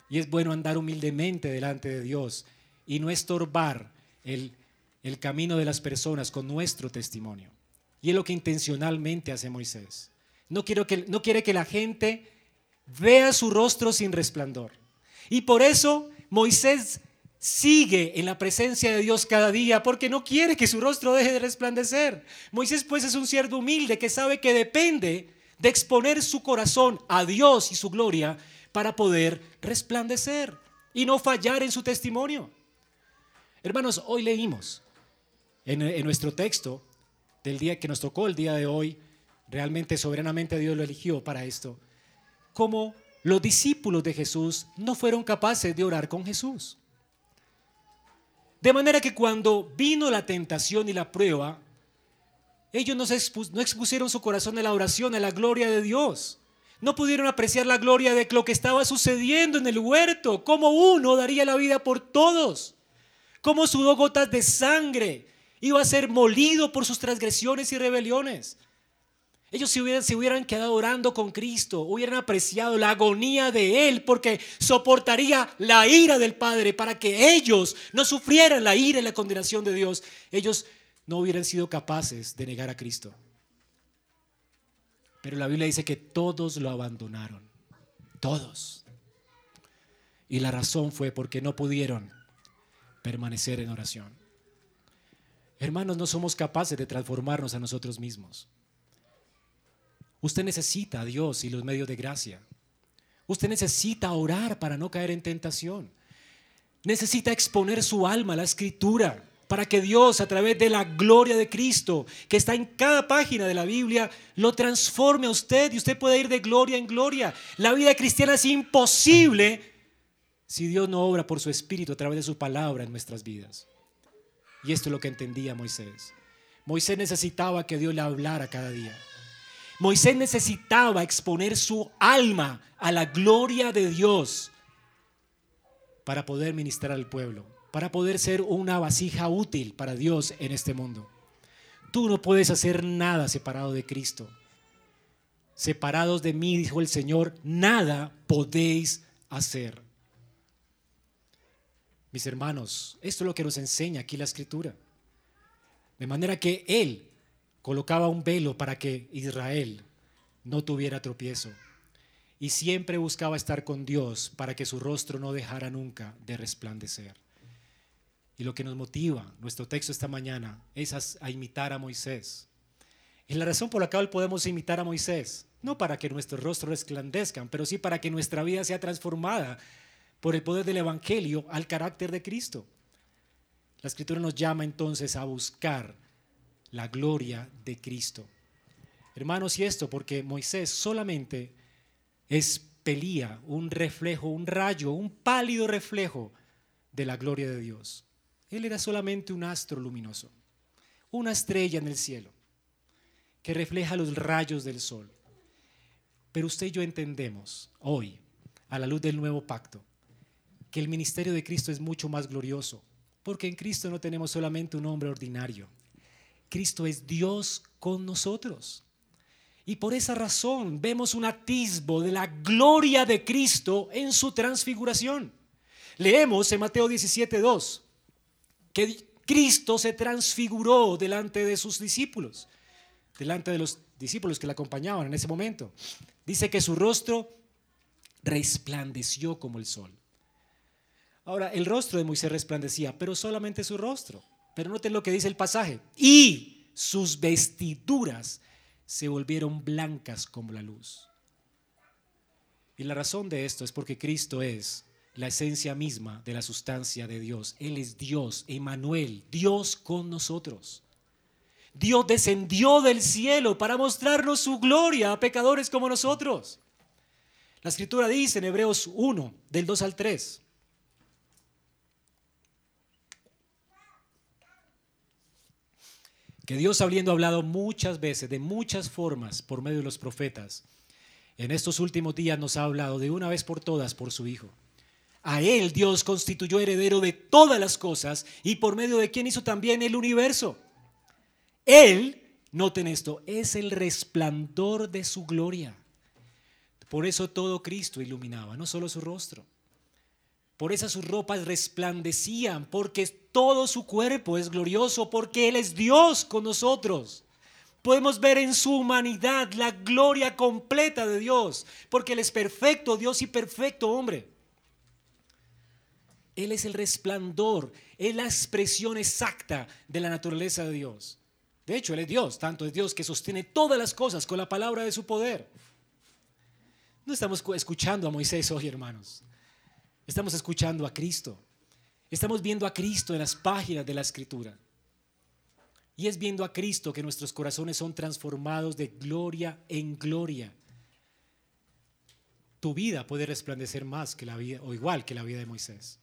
Y es bueno andar humildemente delante de Dios y no estorbar el, el camino de las personas con nuestro testimonio. Y es lo que intencionalmente hace Moisés. No, quiero que, no quiere que la gente vea su rostro sin resplandor. Y por eso Moisés sigue en la presencia de Dios cada día porque no quiere que su rostro deje de resplandecer. Moisés pues es un siervo humilde que sabe que depende de exponer su corazón a Dios y su gloria para poder resplandecer y no fallar en su testimonio. Hermanos, hoy leímos en, en nuestro texto del día que nos tocó el día de hoy, realmente soberanamente Dios lo eligió para esto, como los discípulos de Jesús no fueron capaces de orar con Jesús. De manera que cuando vino la tentación y la prueba, ellos no, expusieron su corazón a la oración, a la gloria de Dios. No pudieron apreciar la gloria de lo que estaba sucediendo en el huerto, cómo uno daría la vida por todos, cómo sudó gotas de sangre, iba a ser molido por sus transgresiones y rebeliones. Ellos se hubieran, hubieran quedado orando con Cristo, hubieran apreciado la agonía de Él, porque soportaría la ira del Padre para que ellos no sufrieran la ira y la condenación de Dios. Ellos no hubieran sido capaces de negar a Cristo. Pero la Biblia dice que todos lo abandonaron, todos. Y la razón fue porque no pudieron permanecer en oración. Hermanos, no somos capaces de transformarnos a nosotros mismos. Usted necesita a Dios y los medios de gracia. Usted necesita orar para no caer en tentación. Necesita exponer su alma a la escritura para que Dios, a través de la gloria de Cristo, que está en cada página de la Biblia, lo transforme a usted y usted puede ir de gloria en gloria. La vida cristiana es imposible si Dios no obra por su Espíritu a través de su palabra en nuestras vidas. Y esto es lo que entendía Moisés. Moisés necesitaba que Dios le hablara cada día. Moisés necesitaba exponer su alma a la gloria de Dios para poder ministrar al pueblo, para poder ser una vasija útil para Dios en este mundo. Tú no puedes hacer nada separado de Cristo. Separados de mí, dijo el Señor, nada podéis hacer. Mis hermanos, esto es lo que nos enseña aquí la escritura. De manera que Él colocaba un velo para que Israel no tuviera tropiezo. Y siempre buscaba estar con Dios para que su rostro no dejara nunca de resplandecer. Y lo que nos motiva, nuestro texto esta mañana, es a, imitar a Moisés. Y la razón por la cual podemos imitar a Moisés, no para que nuestros rostros resplandezcan, pero sí para que nuestra vida sea transformada por el poder del Evangelio al carácter de Cristo. La Escritura nos llama entonces a buscar la gloria de Cristo. Hermanos, y esto porque Moisés solamente expelía un reflejo, un rayo, un pálido reflejo de la gloria de Dios. Él era solamente un astro luminoso, una estrella en el cielo que refleja los rayos del sol. Pero usted y yo entendemos hoy, a la luz del nuevo pacto, que el ministerio de Cristo es mucho más glorioso, porque en Cristo no tenemos solamente un hombre ordinario, Cristo es Dios con nosotros. Y por esa razón vemos un atisbo de la gloria de Cristo en su transfiguración. Leemos en Mateo 17:2 que Cristo se transfiguró delante de sus discípulos, delante de los discípulos que le acompañaban en ese momento. Dice que su rostro resplandeció como el sol. Ahora, el rostro de Moisés resplandecía, pero solamente su rostro. Pero noten lo que dice el pasaje. Y sus vestiduras se volvieron blancas como la luz. Y la razón de esto es porque Cristo es la esencia misma de la sustancia de Dios. Él es Dios, Emanuel, Dios con nosotros. Dios descendió del cielo para mostrarnos su gloria a pecadores como nosotros. La escritura dice en Hebreos 1, del 2 al 3. Que Dios habiendo hablado muchas veces, de muchas formas, por medio de los profetas, en estos últimos días nos ha hablado de una vez por todas por su Hijo. A Él Dios constituyó heredero de todas las cosas y por medio de quien hizo también el universo él, noten esto, es el resplandor de su gloria. Por eso todo Cristo iluminaba, no solo su rostro. Por eso sus ropas resplandecían, porque todo su cuerpo es glorioso, porque Él es Dios con nosotros. Podemos ver en su humanidad la gloria completa de Dios, porque Él es perfecto Dios y perfecto hombre. Él es el resplandor, es la expresión exacta de la naturaleza de Dios. De hecho, Él es Dios, tanto es Dios que sostiene todas las cosas con la palabra de su poder. No estamos escuchando a Moisés hoy, hermanos. Estamos escuchando a Cristo. Estamos viendo a Cristo en las páginas de la Escritura. Y es viendo a Cristo que nuestros corazones son transformados de gloria en gloria. Tu vida puede resplandecer más que la vida, o igual que la vida de Moisés.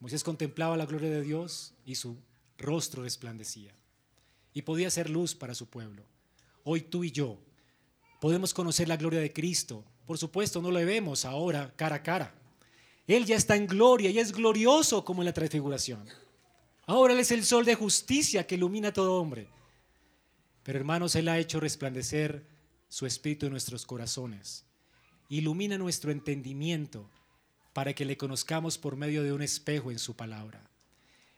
Moisés contemplaba la gloria de Dios y su rostro resplandecía y podía ser luz para su pueblo. Hoy tú y yo podemos conocer la gloria de Cristo. Por supuesto, no lo vemos ahora cara a cara. Él ya está en gloria y es glorioso como en la transfiguración. Ahora Él es el sol de justicia que ilumina a todo hombre. Pero hermanos, Él ha hecho resplandecer su espíritu en nuestros corazones. Ilumina nuestro entendimiento para que le conozcamos por medio de un espejo en su palabra.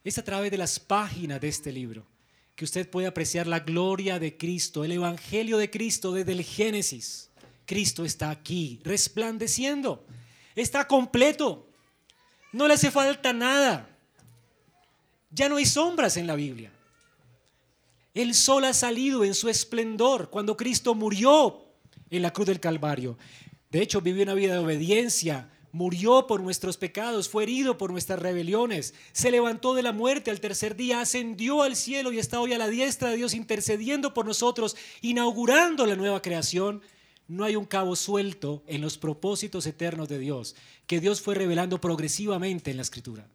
Es a través de las páginas de este libro que usted puede apreciar la gloria de Cristo, el Evangelio de Cristo desde el Génesis. Cristo está aquí, resplandeciendo, está completo, no le hace falta nada. Ya no hay sombras en la Biblia. El sol ha salido en su esplendor cuando Cristo murió en la cruz del Calvario. De hecho, vivió una vida de obediencia, murió por nuestros pecados, fue herido por nuestras rebeliones, se levantó de la muerte al tercer día, ascendió al cielo y está hoy a la diestra de Dios intercediendo por nosotros, inaugurando la nueva creación. No hay un cabo suelto en los propósitos eternos de Dios, que Dios fue revelando progresivamente en la escritura.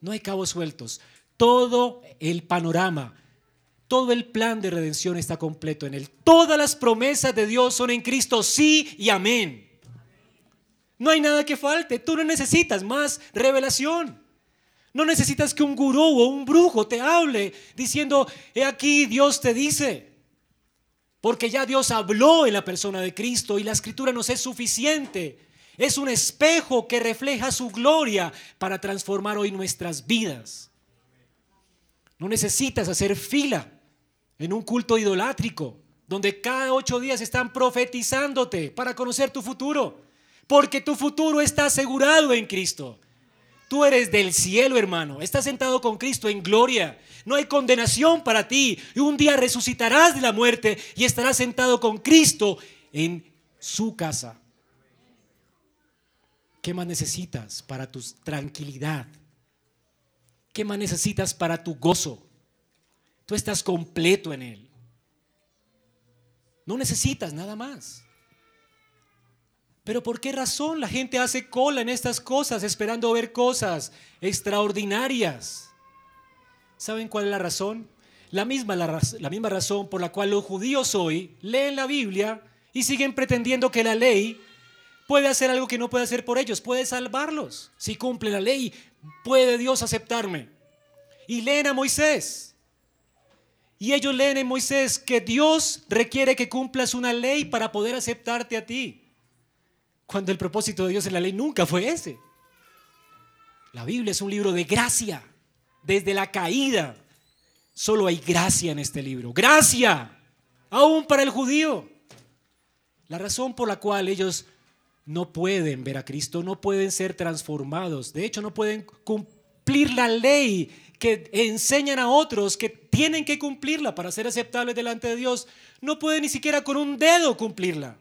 No hay cabos sueltos. Todo el panorama, todo el plan de redención está completo en Él. Todas las promesas de Dios son en Cristo, sí y amén. No hay nada que falte. Tú no necesitas más revelación. No necesitas que un gurú o un brujo te hable diciendo, he aquí Dios te dice. Porque ya Dios habló en la persona de Cristo y la escritura nos es suficiente. Es un espejo que refleja su gloria para transformar hoy nuestras vidas. No necesitas hacer fila en un culto idolátrico donde cada ocho días están profetizándote para conocer tu futuro porque tu futuro está asegurado en Cristo. Tú eres del cielo, hermano. Estás sentado con Cristo en gloria. No hay condenación para ti. Y un día resucitarás de la muerte y estarás sentado con Cristo en su casa. ¿Qué más necesitas para tu tranquilidad? ¿Qué más necesitas para tu gozo? Tú estás completo en Él. No necesitas nada más. Pero ¿por qué razón la gente hace cola en estas cosas esperando ver cosas extraordinarias? ¿Saben cuál es la razón? La misma, la, misma razón por la cual los judíos hoy leen la Biblia y siguen pretendiendo que la ley puede hacer algo que no puede hacer por ellos, puede salvarlos. Si cumple la ley, puede Dios aceptarme. Y leen a Moisés. Y ellos leen en Moisés que Dios requiere que cumplas una ley para poder aceptarte a ti cuando el propósito de Dios en la ley nunca fue ese. La Biblia es un libro de gracia. Desde la caída, solo hay gracia en este libro. Gracia, aún para el judío. La razón por la cual ellos no pueden ver a Cristo, no pueden ser transformados, de hecho no pueden cumplir la ley que enseñan a otros que tienen que cumplirla para ser aceptables delante de Dios, no pueden ni siquiera con un dedo cumplirla.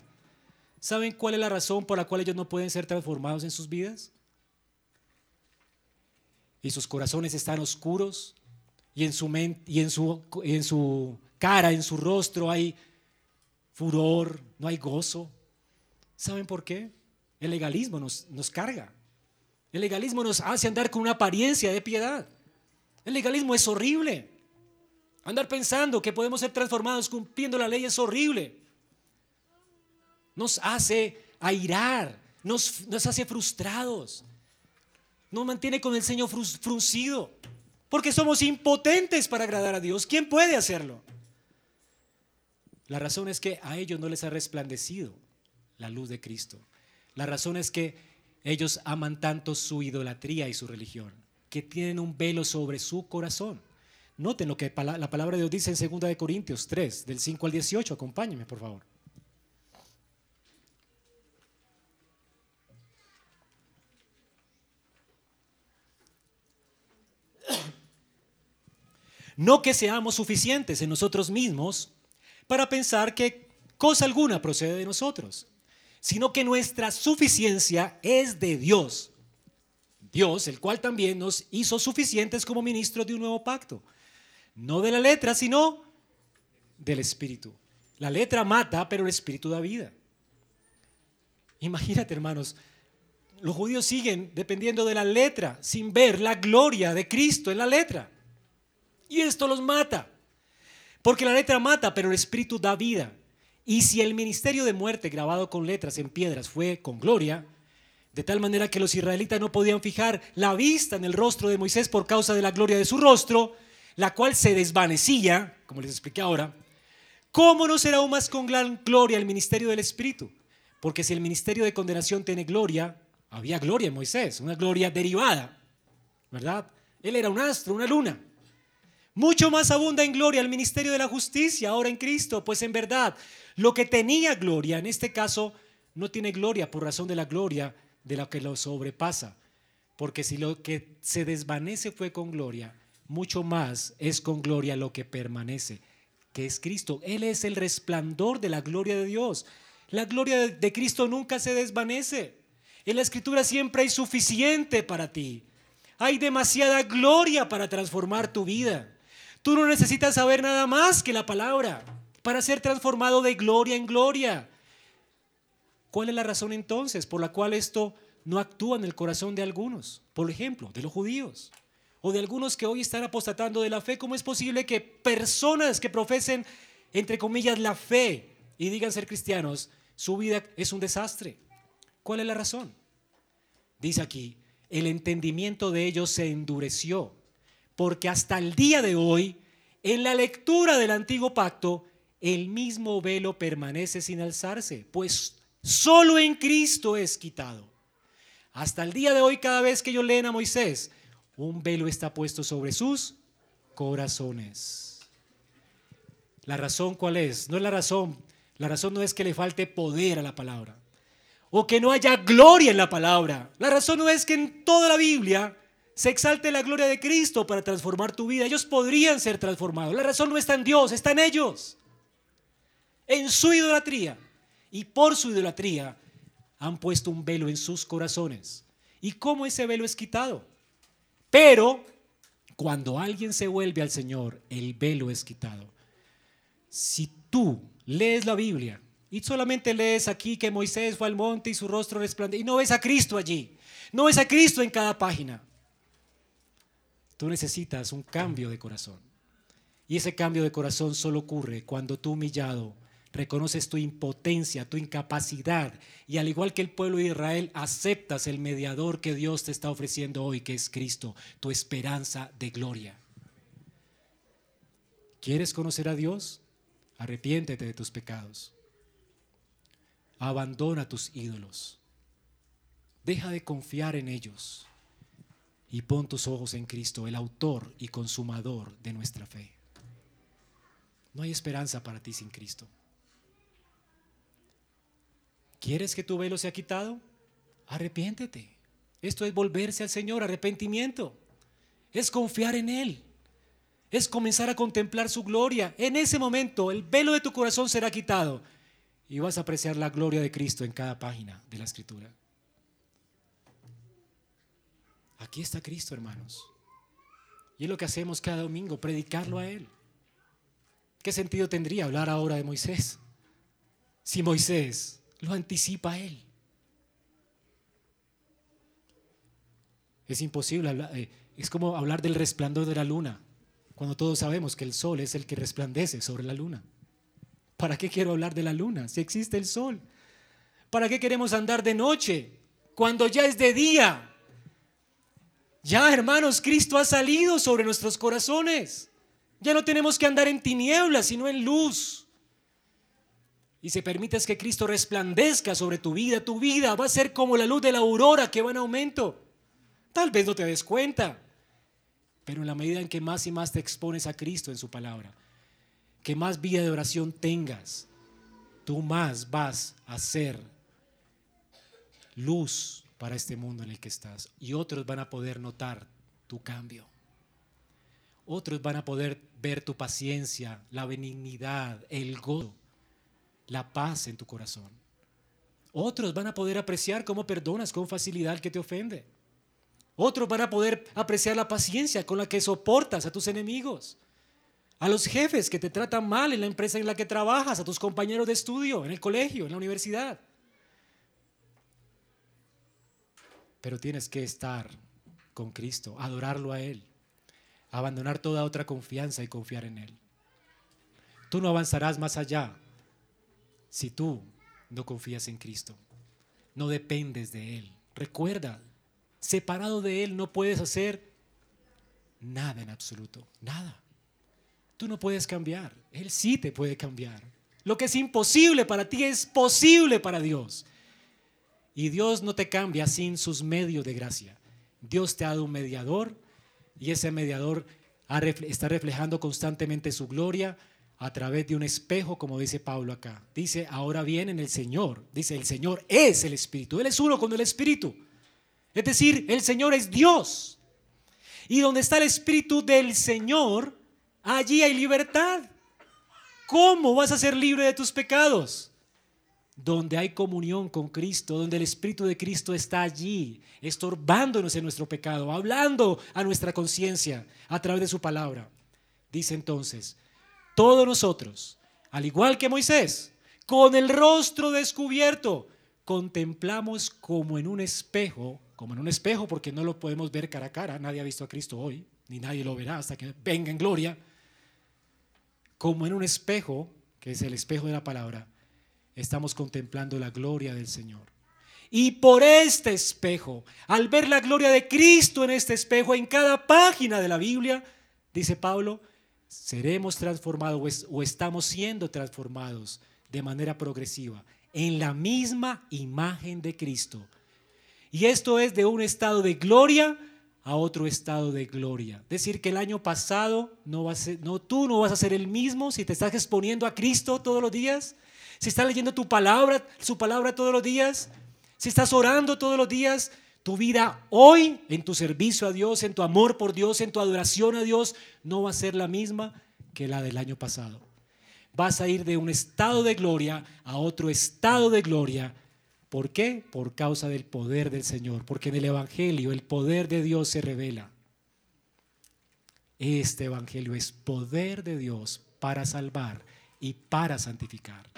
¿Saben cuál es la razón por la cual ellos no pueden ser transformados en sus vidas? Y sus corazones están oscuros y en su, y en su, en su cara, en su rostro hay furor, no hay gozo. ¿Saben por qué? El legalismo nos, nos carga. El legalismo nos hace andar con una apariencia de piedad. El legalismo es horrible. Andar pensando que podemos ser transformados cumpliendo la ley es horrible. Nos hace airar, nos, nos hace frustrados, nos mantiene con el ceño fruncido, porque somos impotentes para agradar a Dios. ¿Quién puede hacerlo? La razón es que a ellos no les ha resplandecido la luz de Cristo. La razón es que ellos aman tanto su idolatría y su religión, que tienen un velo sobre su corazón. Noten lo que la palabra de Dios dice en 2 Corintios 3, del 5 al 18. Acompáñenme, por favor. No que seamos suficientes en nosotros mismos para pensar que cosa alguna procede de nosotros, sino que nuestra suficiencia es de Dios. Dios, el cual también nos hizo suficientes como ministros de un nuevo pacto. No de la letra, sino del Espíritu. La letra mata, pero el Espíritu da vida. Imagínate, hermanos, los judíos siguen dependiendo de la letra, sin ver la gloria de Cristo en la letra. Y esto los mata. Porque la letra mata, pero el Espíritu da vida. Y si el ministerio de muerte grabado con letras en piedras fue con gloria, de tal manera que los israelitas no podían fijar la vista en el rostro de Moisés por causa de la gloria de su rostro, la cual se desvanecía, como les expliqué ahora, ¿cómo no será aún más con gloria el ministerio del Espíritu? Porque si el ministerio de condenación tiene gloria, había gloria en Moisés, una gloria derivada, ¿verdad? Él era un astro, una luna. Mucho más abunda en gloria el ministerio de la justicia ahora en Cristo, pues en verdad lo que tenía gloria, en este caso, no tiene gloria por razón de la gloria de la que lo sobrepasa. Porque si lo que se desvanece fue con gloria, mucho más es con gloria lo que permanece, que es Cristo. Él es el resplandor de la gloria de Dios. La gloria de Cristo nunca se desvanece. En la escritura siempre hay suficiente para ti. Hay demasiada gloria para transformar tu vida. Tú no necesitas saber nada más que la palabra para ser transformado de gloria en gloria. ¿Cuál es la razón entonces por la cual esto no actúa en el corazón de algunos? Por ejemplo, de los judíos o de algunos que hoy están apostatando de la fe. ¿Cómo es posible que personas que profesen, entre comillas, la fe y digan ser cristianos, su vida es un desastre? ¿Cuál es la razón? Dice aquí, el entendimiento de ellos se endureció porque hasta el día de hoy, en la lectura del antiguo pacto, el mismo velo permanece sin alzarse, pues solo en Cristo es quitado. Hasta el día de hoy, cada vez que yo leen a Moisés, un velo está puesto sobre sus corazones. ¿La razón cuál es? No es la razón. La razón no es que le falte poder a la palabra o que no haya gloria en la palabra. La razón no es que en toda la Biblia se exalte la gloria de Cristo para transformar tu vida. Ellos podrían ser transformados. La razón no está en Dios, está en ellos. En su idolatría. Y por su idolatría han puesto un velo en sus corazones. ¿Y cómo ese velo es quitado? Pero cuando alguien se vuelve al Señor, el velo es quitado. Si tú lees la Biblia y solamente lees aquí que Moisés fue al monte y su rostro resplandeció y no ves a Cristo allí, no ves a Cristo en cada página, Tú necesitas un cambio de corazón. Y ese cambio de corazón solo ocurre cuando tú humillado reconoces tu impotencia, tu incapacidad y al igual que el pueblo de Israel aceptas el mediador que Dios te está ofreciendo hoy, que es Cristo, tu esperanza de gloria. ¿Quieres conocer a Dios? Arrepiéntete de tus pecados. Abandona tus ídolos. Deja de confiar en ellos y pon tus ojos en Cristo, el autor y consumador de nuestra fe. No hay esperanza para ti sin Cristo. ¿Quieres que tu velo sea quitado? Arrepiéntete. Esto es volverse al Señor, arrepentimiento. Es confiar en Él. Es comenzar a contemplar su gloria. En ese momento el velo de tu corazón será quitado y vas a apreciar la gloria de Cristo en cada página de la Escritura. Aquí está Cristo, hermanos. Y es lo que hacemos cada domingo, predicarlo a Él. ¿Qué sentido tendría hablar ahora de Moisés? Si Moisés lo anticipa a Él. Es imposible, eh, es como hablar del resplandor de la luna, cuando todos sabemos que el sol es el que resplandece sobre la luna. ¿Para qué quiero hablar de la luna si existe el sol? ¿Para qué queremos andar de noche cuando ya es de día? Ya, hermanos, Cristo ha salido sobre nuestros corazones. Ya no tenemos que andar en tinieblas, sino en luz. Y si permites que Cristo resplandezca sobre tu vida, tu vida va a ser como la luz de la aurora que va en aumento. Tal vez no te des cuenta, pero en la medida en que más y más te expones a Cristo en su palabra, que más vida de oración tengas, tú más vas a ser luz para este mundo en el que estás. Y otros van a poder notar tu cambio. Otros van a poder ver tu paciencia, la benignidad, el gozo, la paz en tu corazón. Otros van a poder apreciar cómo perdonas con facilidad al que te ofende. Otros van a poder apreciar la paciencia con la que soportas a tus enemigos, a los jefes que te tratan mal en la empresa en la que trabajas, a tus compañeros de estudio, en el colegio, en la universidad. Pero tienes que estar con Cristo, adorarlo a Él, abandonar toda otra confianza y confiar en Él. Tú no avanzarás más allá si tú no confías en Cristo, no dependes de Él. Recuerda, Separado de Él no puedes hacer nada en absoluto, nada. Tú no puedes cambiar, Él sí te puede cambiar. Lo que es imposible para ti es posible para Dios. Y Dios no te cambia sin sus medios de gracia. Dios te ha dado un mediador y ese mediador está reflejando constantemente su gloria a través de un espejo, como dice Pablo acá. Dice, ahora bien en el Señor. Dice, el Señor es el Espíritu. Él es uno con el Espíritu. Es decir, el Señor es Dios. Y donde está el Espíritu del Señor, allí hay libertad. ¿Cómo vas a ser libre de tus pecados? Donde hay comunión con Cristo, donde el Espíritu de Cristo está allí, estorbándonos en nuestro pecado, hablando a nuestra conciencia a través de su palabra. Dice entonces, todos nosotros, al igual que Moisés, con el rostro descubierto, contemplamos como en un espejo como en un espejo, porque no lo podemos ver cara a cara. Nadie ha visto a Cristo hoy, ni nadie lo verá hasta que venga en gloria. Como en un espejo, que es el espejo de la palabra, estamos contemplando la gloria del Señor. Y por este espejo, al ver la gloria de Cristo en este espejo, en cada página de la Biblia, dice Pablo, seremos transformados o estamos siendo transformados de manera progresiva en la misma imagen de Cristo y esto es de un estado de gloria a otro estado de gloria. Decir que el año pasado no va a no, tú no vas a ser el mismo si te estás exponiendo a Cristo todos los días, si estás leyendo tu palabra, su palabra todos los días, si estás orando todos los días, tu vida hoy en tu servicio a Dios, en tu amor por Dios, en tu adoración a Dios, no va a ser la misma que la del año pasado. Vas a ir de un estado de gloria a otro estado de gloria ¿Por qué? Por causa del poder del Señor, porque en el Evangelio el poder de Dios se revela. Este Evangelio es poder de Dios para salvar y para santificar.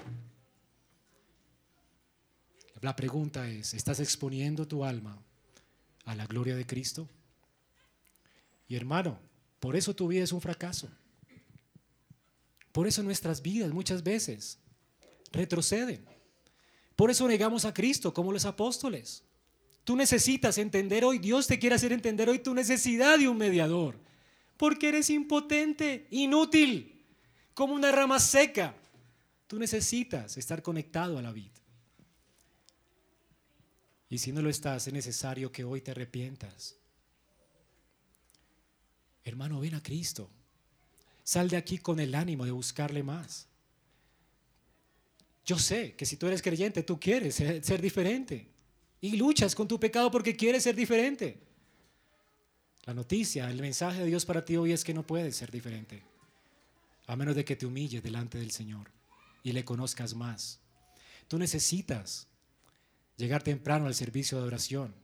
La pregunta es, ¿estás exponiendo tu alma a la gloria de Cristo? Y hermano, por eso tu vida es un fracaso. Por eso nuestras vidas muchas veces retroceden. Por eso negamos a Cristo como los apóstoles. Tú necesitas entender hoy, Dios te quiere hacer entender hoy tu necesidad de un mediador. Porque eres impotente, inútil, como una rama seca. Tú necesitas estar conectado a la vida. Y si no lo estás, es necesario que hoy te arrepientas. Hermano, ven a Cristo. Sal de aquí con el ánimo de buscarle más. Yo sé que si tú eres creyente, tú quieres ser, diferente y luchas con tu pecado porque quieres ser diferente. La noticia, el mensaje de Dios para ti hoy es que no puedes ser diferente, a menos de que te humilles delante del Señor y le conozcas más. Tú necesitas llegar temprano al servicio de oración,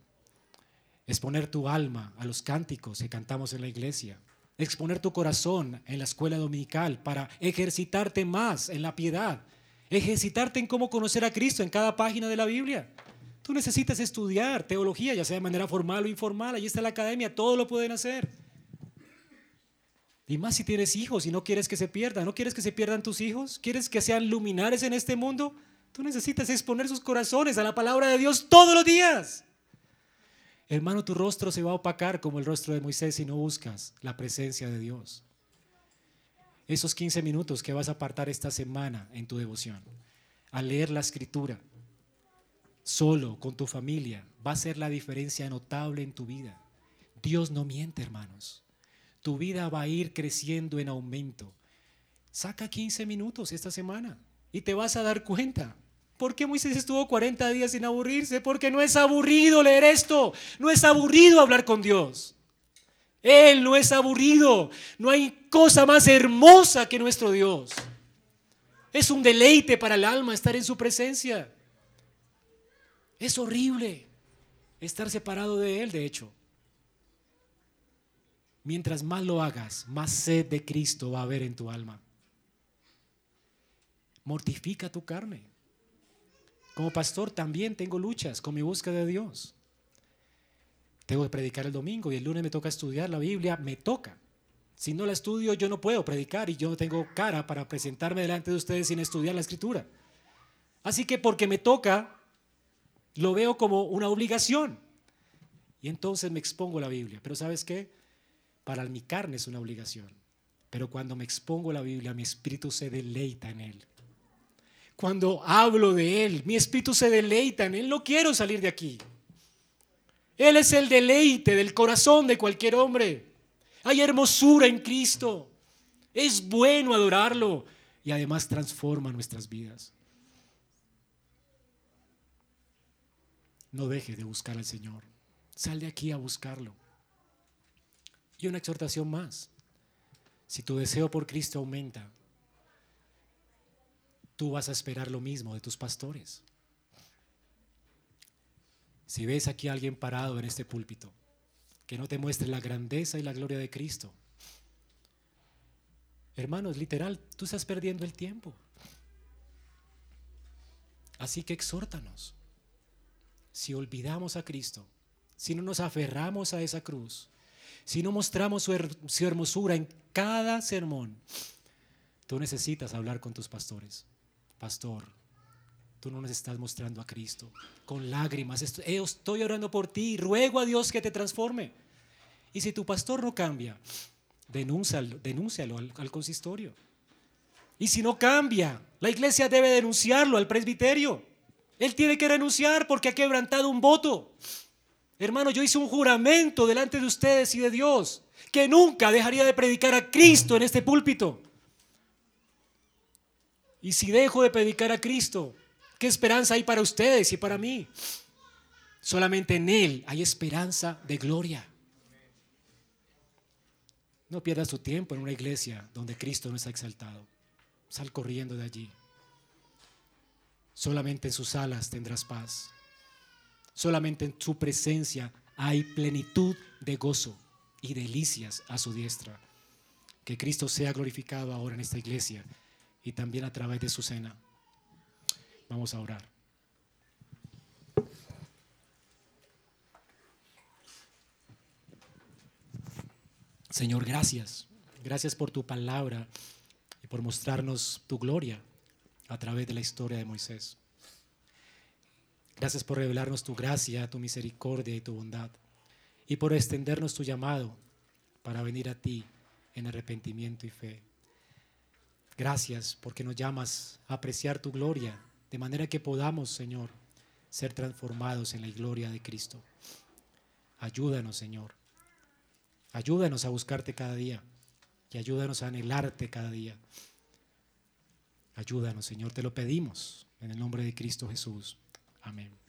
exponer tu alma a los cánticos que cantamos en la iglesia, exponer tu corazón en la escuela dominical, para ejercitarte más en la piedad, ejercitarte en cómo conocer a Cristo en cada página de la Biblia. Tú necesitas estudiar teología, ya sea de manera formal o informal, allí está la academia, todo lo pueden hacer. Y más si tienes hijos y no quieres que se pierdan, no quieres que se pierdan tus hijos, quieres que sean luminares en este mundo, tú necesitas exponer sus corazones a la palabra de Dios todos los días. Hermano, tu rostro se va a opacar como el rostro de Moisés si no buscas la presencia de Dios. Esos 15 minutos que vas a apartar esta semana en tu devoción, a leer la escritura, solo, con tu familia, va a ser la diferencia notable en tu vida. Dios no miente, hermanos. Tu vida va a ir creciendo en aumento. Saca 15 minutos esta semana y te vas a dar cuenta ¿Por qué Moisés estuvo 40 días sin aburrirse? Porque no es aburrido leer esto, no es aburrido hablar con Dios. Él no es aburrido, no hay cosa más hermosa que nuestro Dios. Es un deleite para el alma estar en su presencia. Es horrible estar separado de Él, de hecho. Mientras más lo hagas, más sed de Cristo va a haber en tu alma. Mortifica tu carne. Como pastor también tengo luchas con mi búsqueda de Dios. Tengo que predicar el domingo y el lunes me toca estudiar la Biblia, me toca. Si no la estudio, yo no puedo predicar y yo no tengo cara para presentarme delante de ustedes sin estudiar la escritura. Así que porque me toca, lo veo como una obligación. Y entonces me expongo a la Biblia. Pero ¿sabes qué? Para mi carne es una obligación. Pero cuando me expongo a la Biblia, mi espíritu se deleita en él cuando hablo de Él. Mi espíritu se deleita en Él. No quiero salir de aquí. Él es el deleite del corazón de cualquier hombre. Hay hermosura en Cristo. Es bueno adorarlo y además transforma nuestras vidas. No deje de buscar al Señor. Sal de aquí a buscarlo. Y una exhortación más. Si tu deseo por Cristo aumenta, tú vas a esperar lo mismo de tus pastores. Si ves aquí a alguien parado en este púlpito, que no te muestre la grandeza y la gloria de Cristo, hermanos, literal, tú estás perdiendo el tiempo. Así que exhórtanos. Si olvidamos a Cristo, si no nos aferramos a esa cruz, si no mostramos su, su hermosura en cada sermón, tú necesitas hablar con tus pastores pastor, tú no nos estás mostrando a Cristo con lágrimas. Eh, estoy orando por ti, ruego a Dios que te transforme. Y si tu pastor no cambia, denúncialo, denúncialo al, al consistorio. Y si no cambia, la iglesia debe denunciarlo al presbiterio. Él tiene que renunciar porque ha quebrantado un voto. Hermano, yo hice un juramento delante de ustedes y de Dios que nunca dejaría de predicar a Cristo en este púlpito. Y si dejo de predicar a Cristo, ¿qué esperanza hay para ustedes y para mí? Solamente en Él hay esperanza de gloria. No pierdas tu tiempo en una iglesia donde Cristo no está exaltado. Sal corriendo de allí. Solamente en sus alas tendrás paz. Solamente en su presencia hay plenitud de gozo y delicias a su diestra. Que Cristo sea glorificado ahora en esta iglesia y también a través de su cena. Vamos a orar. Señor, gracias. Gracias por tu palabra y por mostrarnos tu gloria a través de la historia de Moisés. Gracias por revelarnos tu gracia, tu misericordia y tu bondad. Y por extendernos tu llamado para venir a ti en arrepentimiento y fe. Gracias porque nos llamas a apreciar tu gloria, de manera que podamos, Señor, ser transformados en la gloria de Cristo. Ayúdanos, Señor. Ayúdanos a buscarte cada día y ayúdanos a anhelarte cada día. Ayúdanos, Señor, te lo pedimos en el nombre de Cristo Jesús. Amén.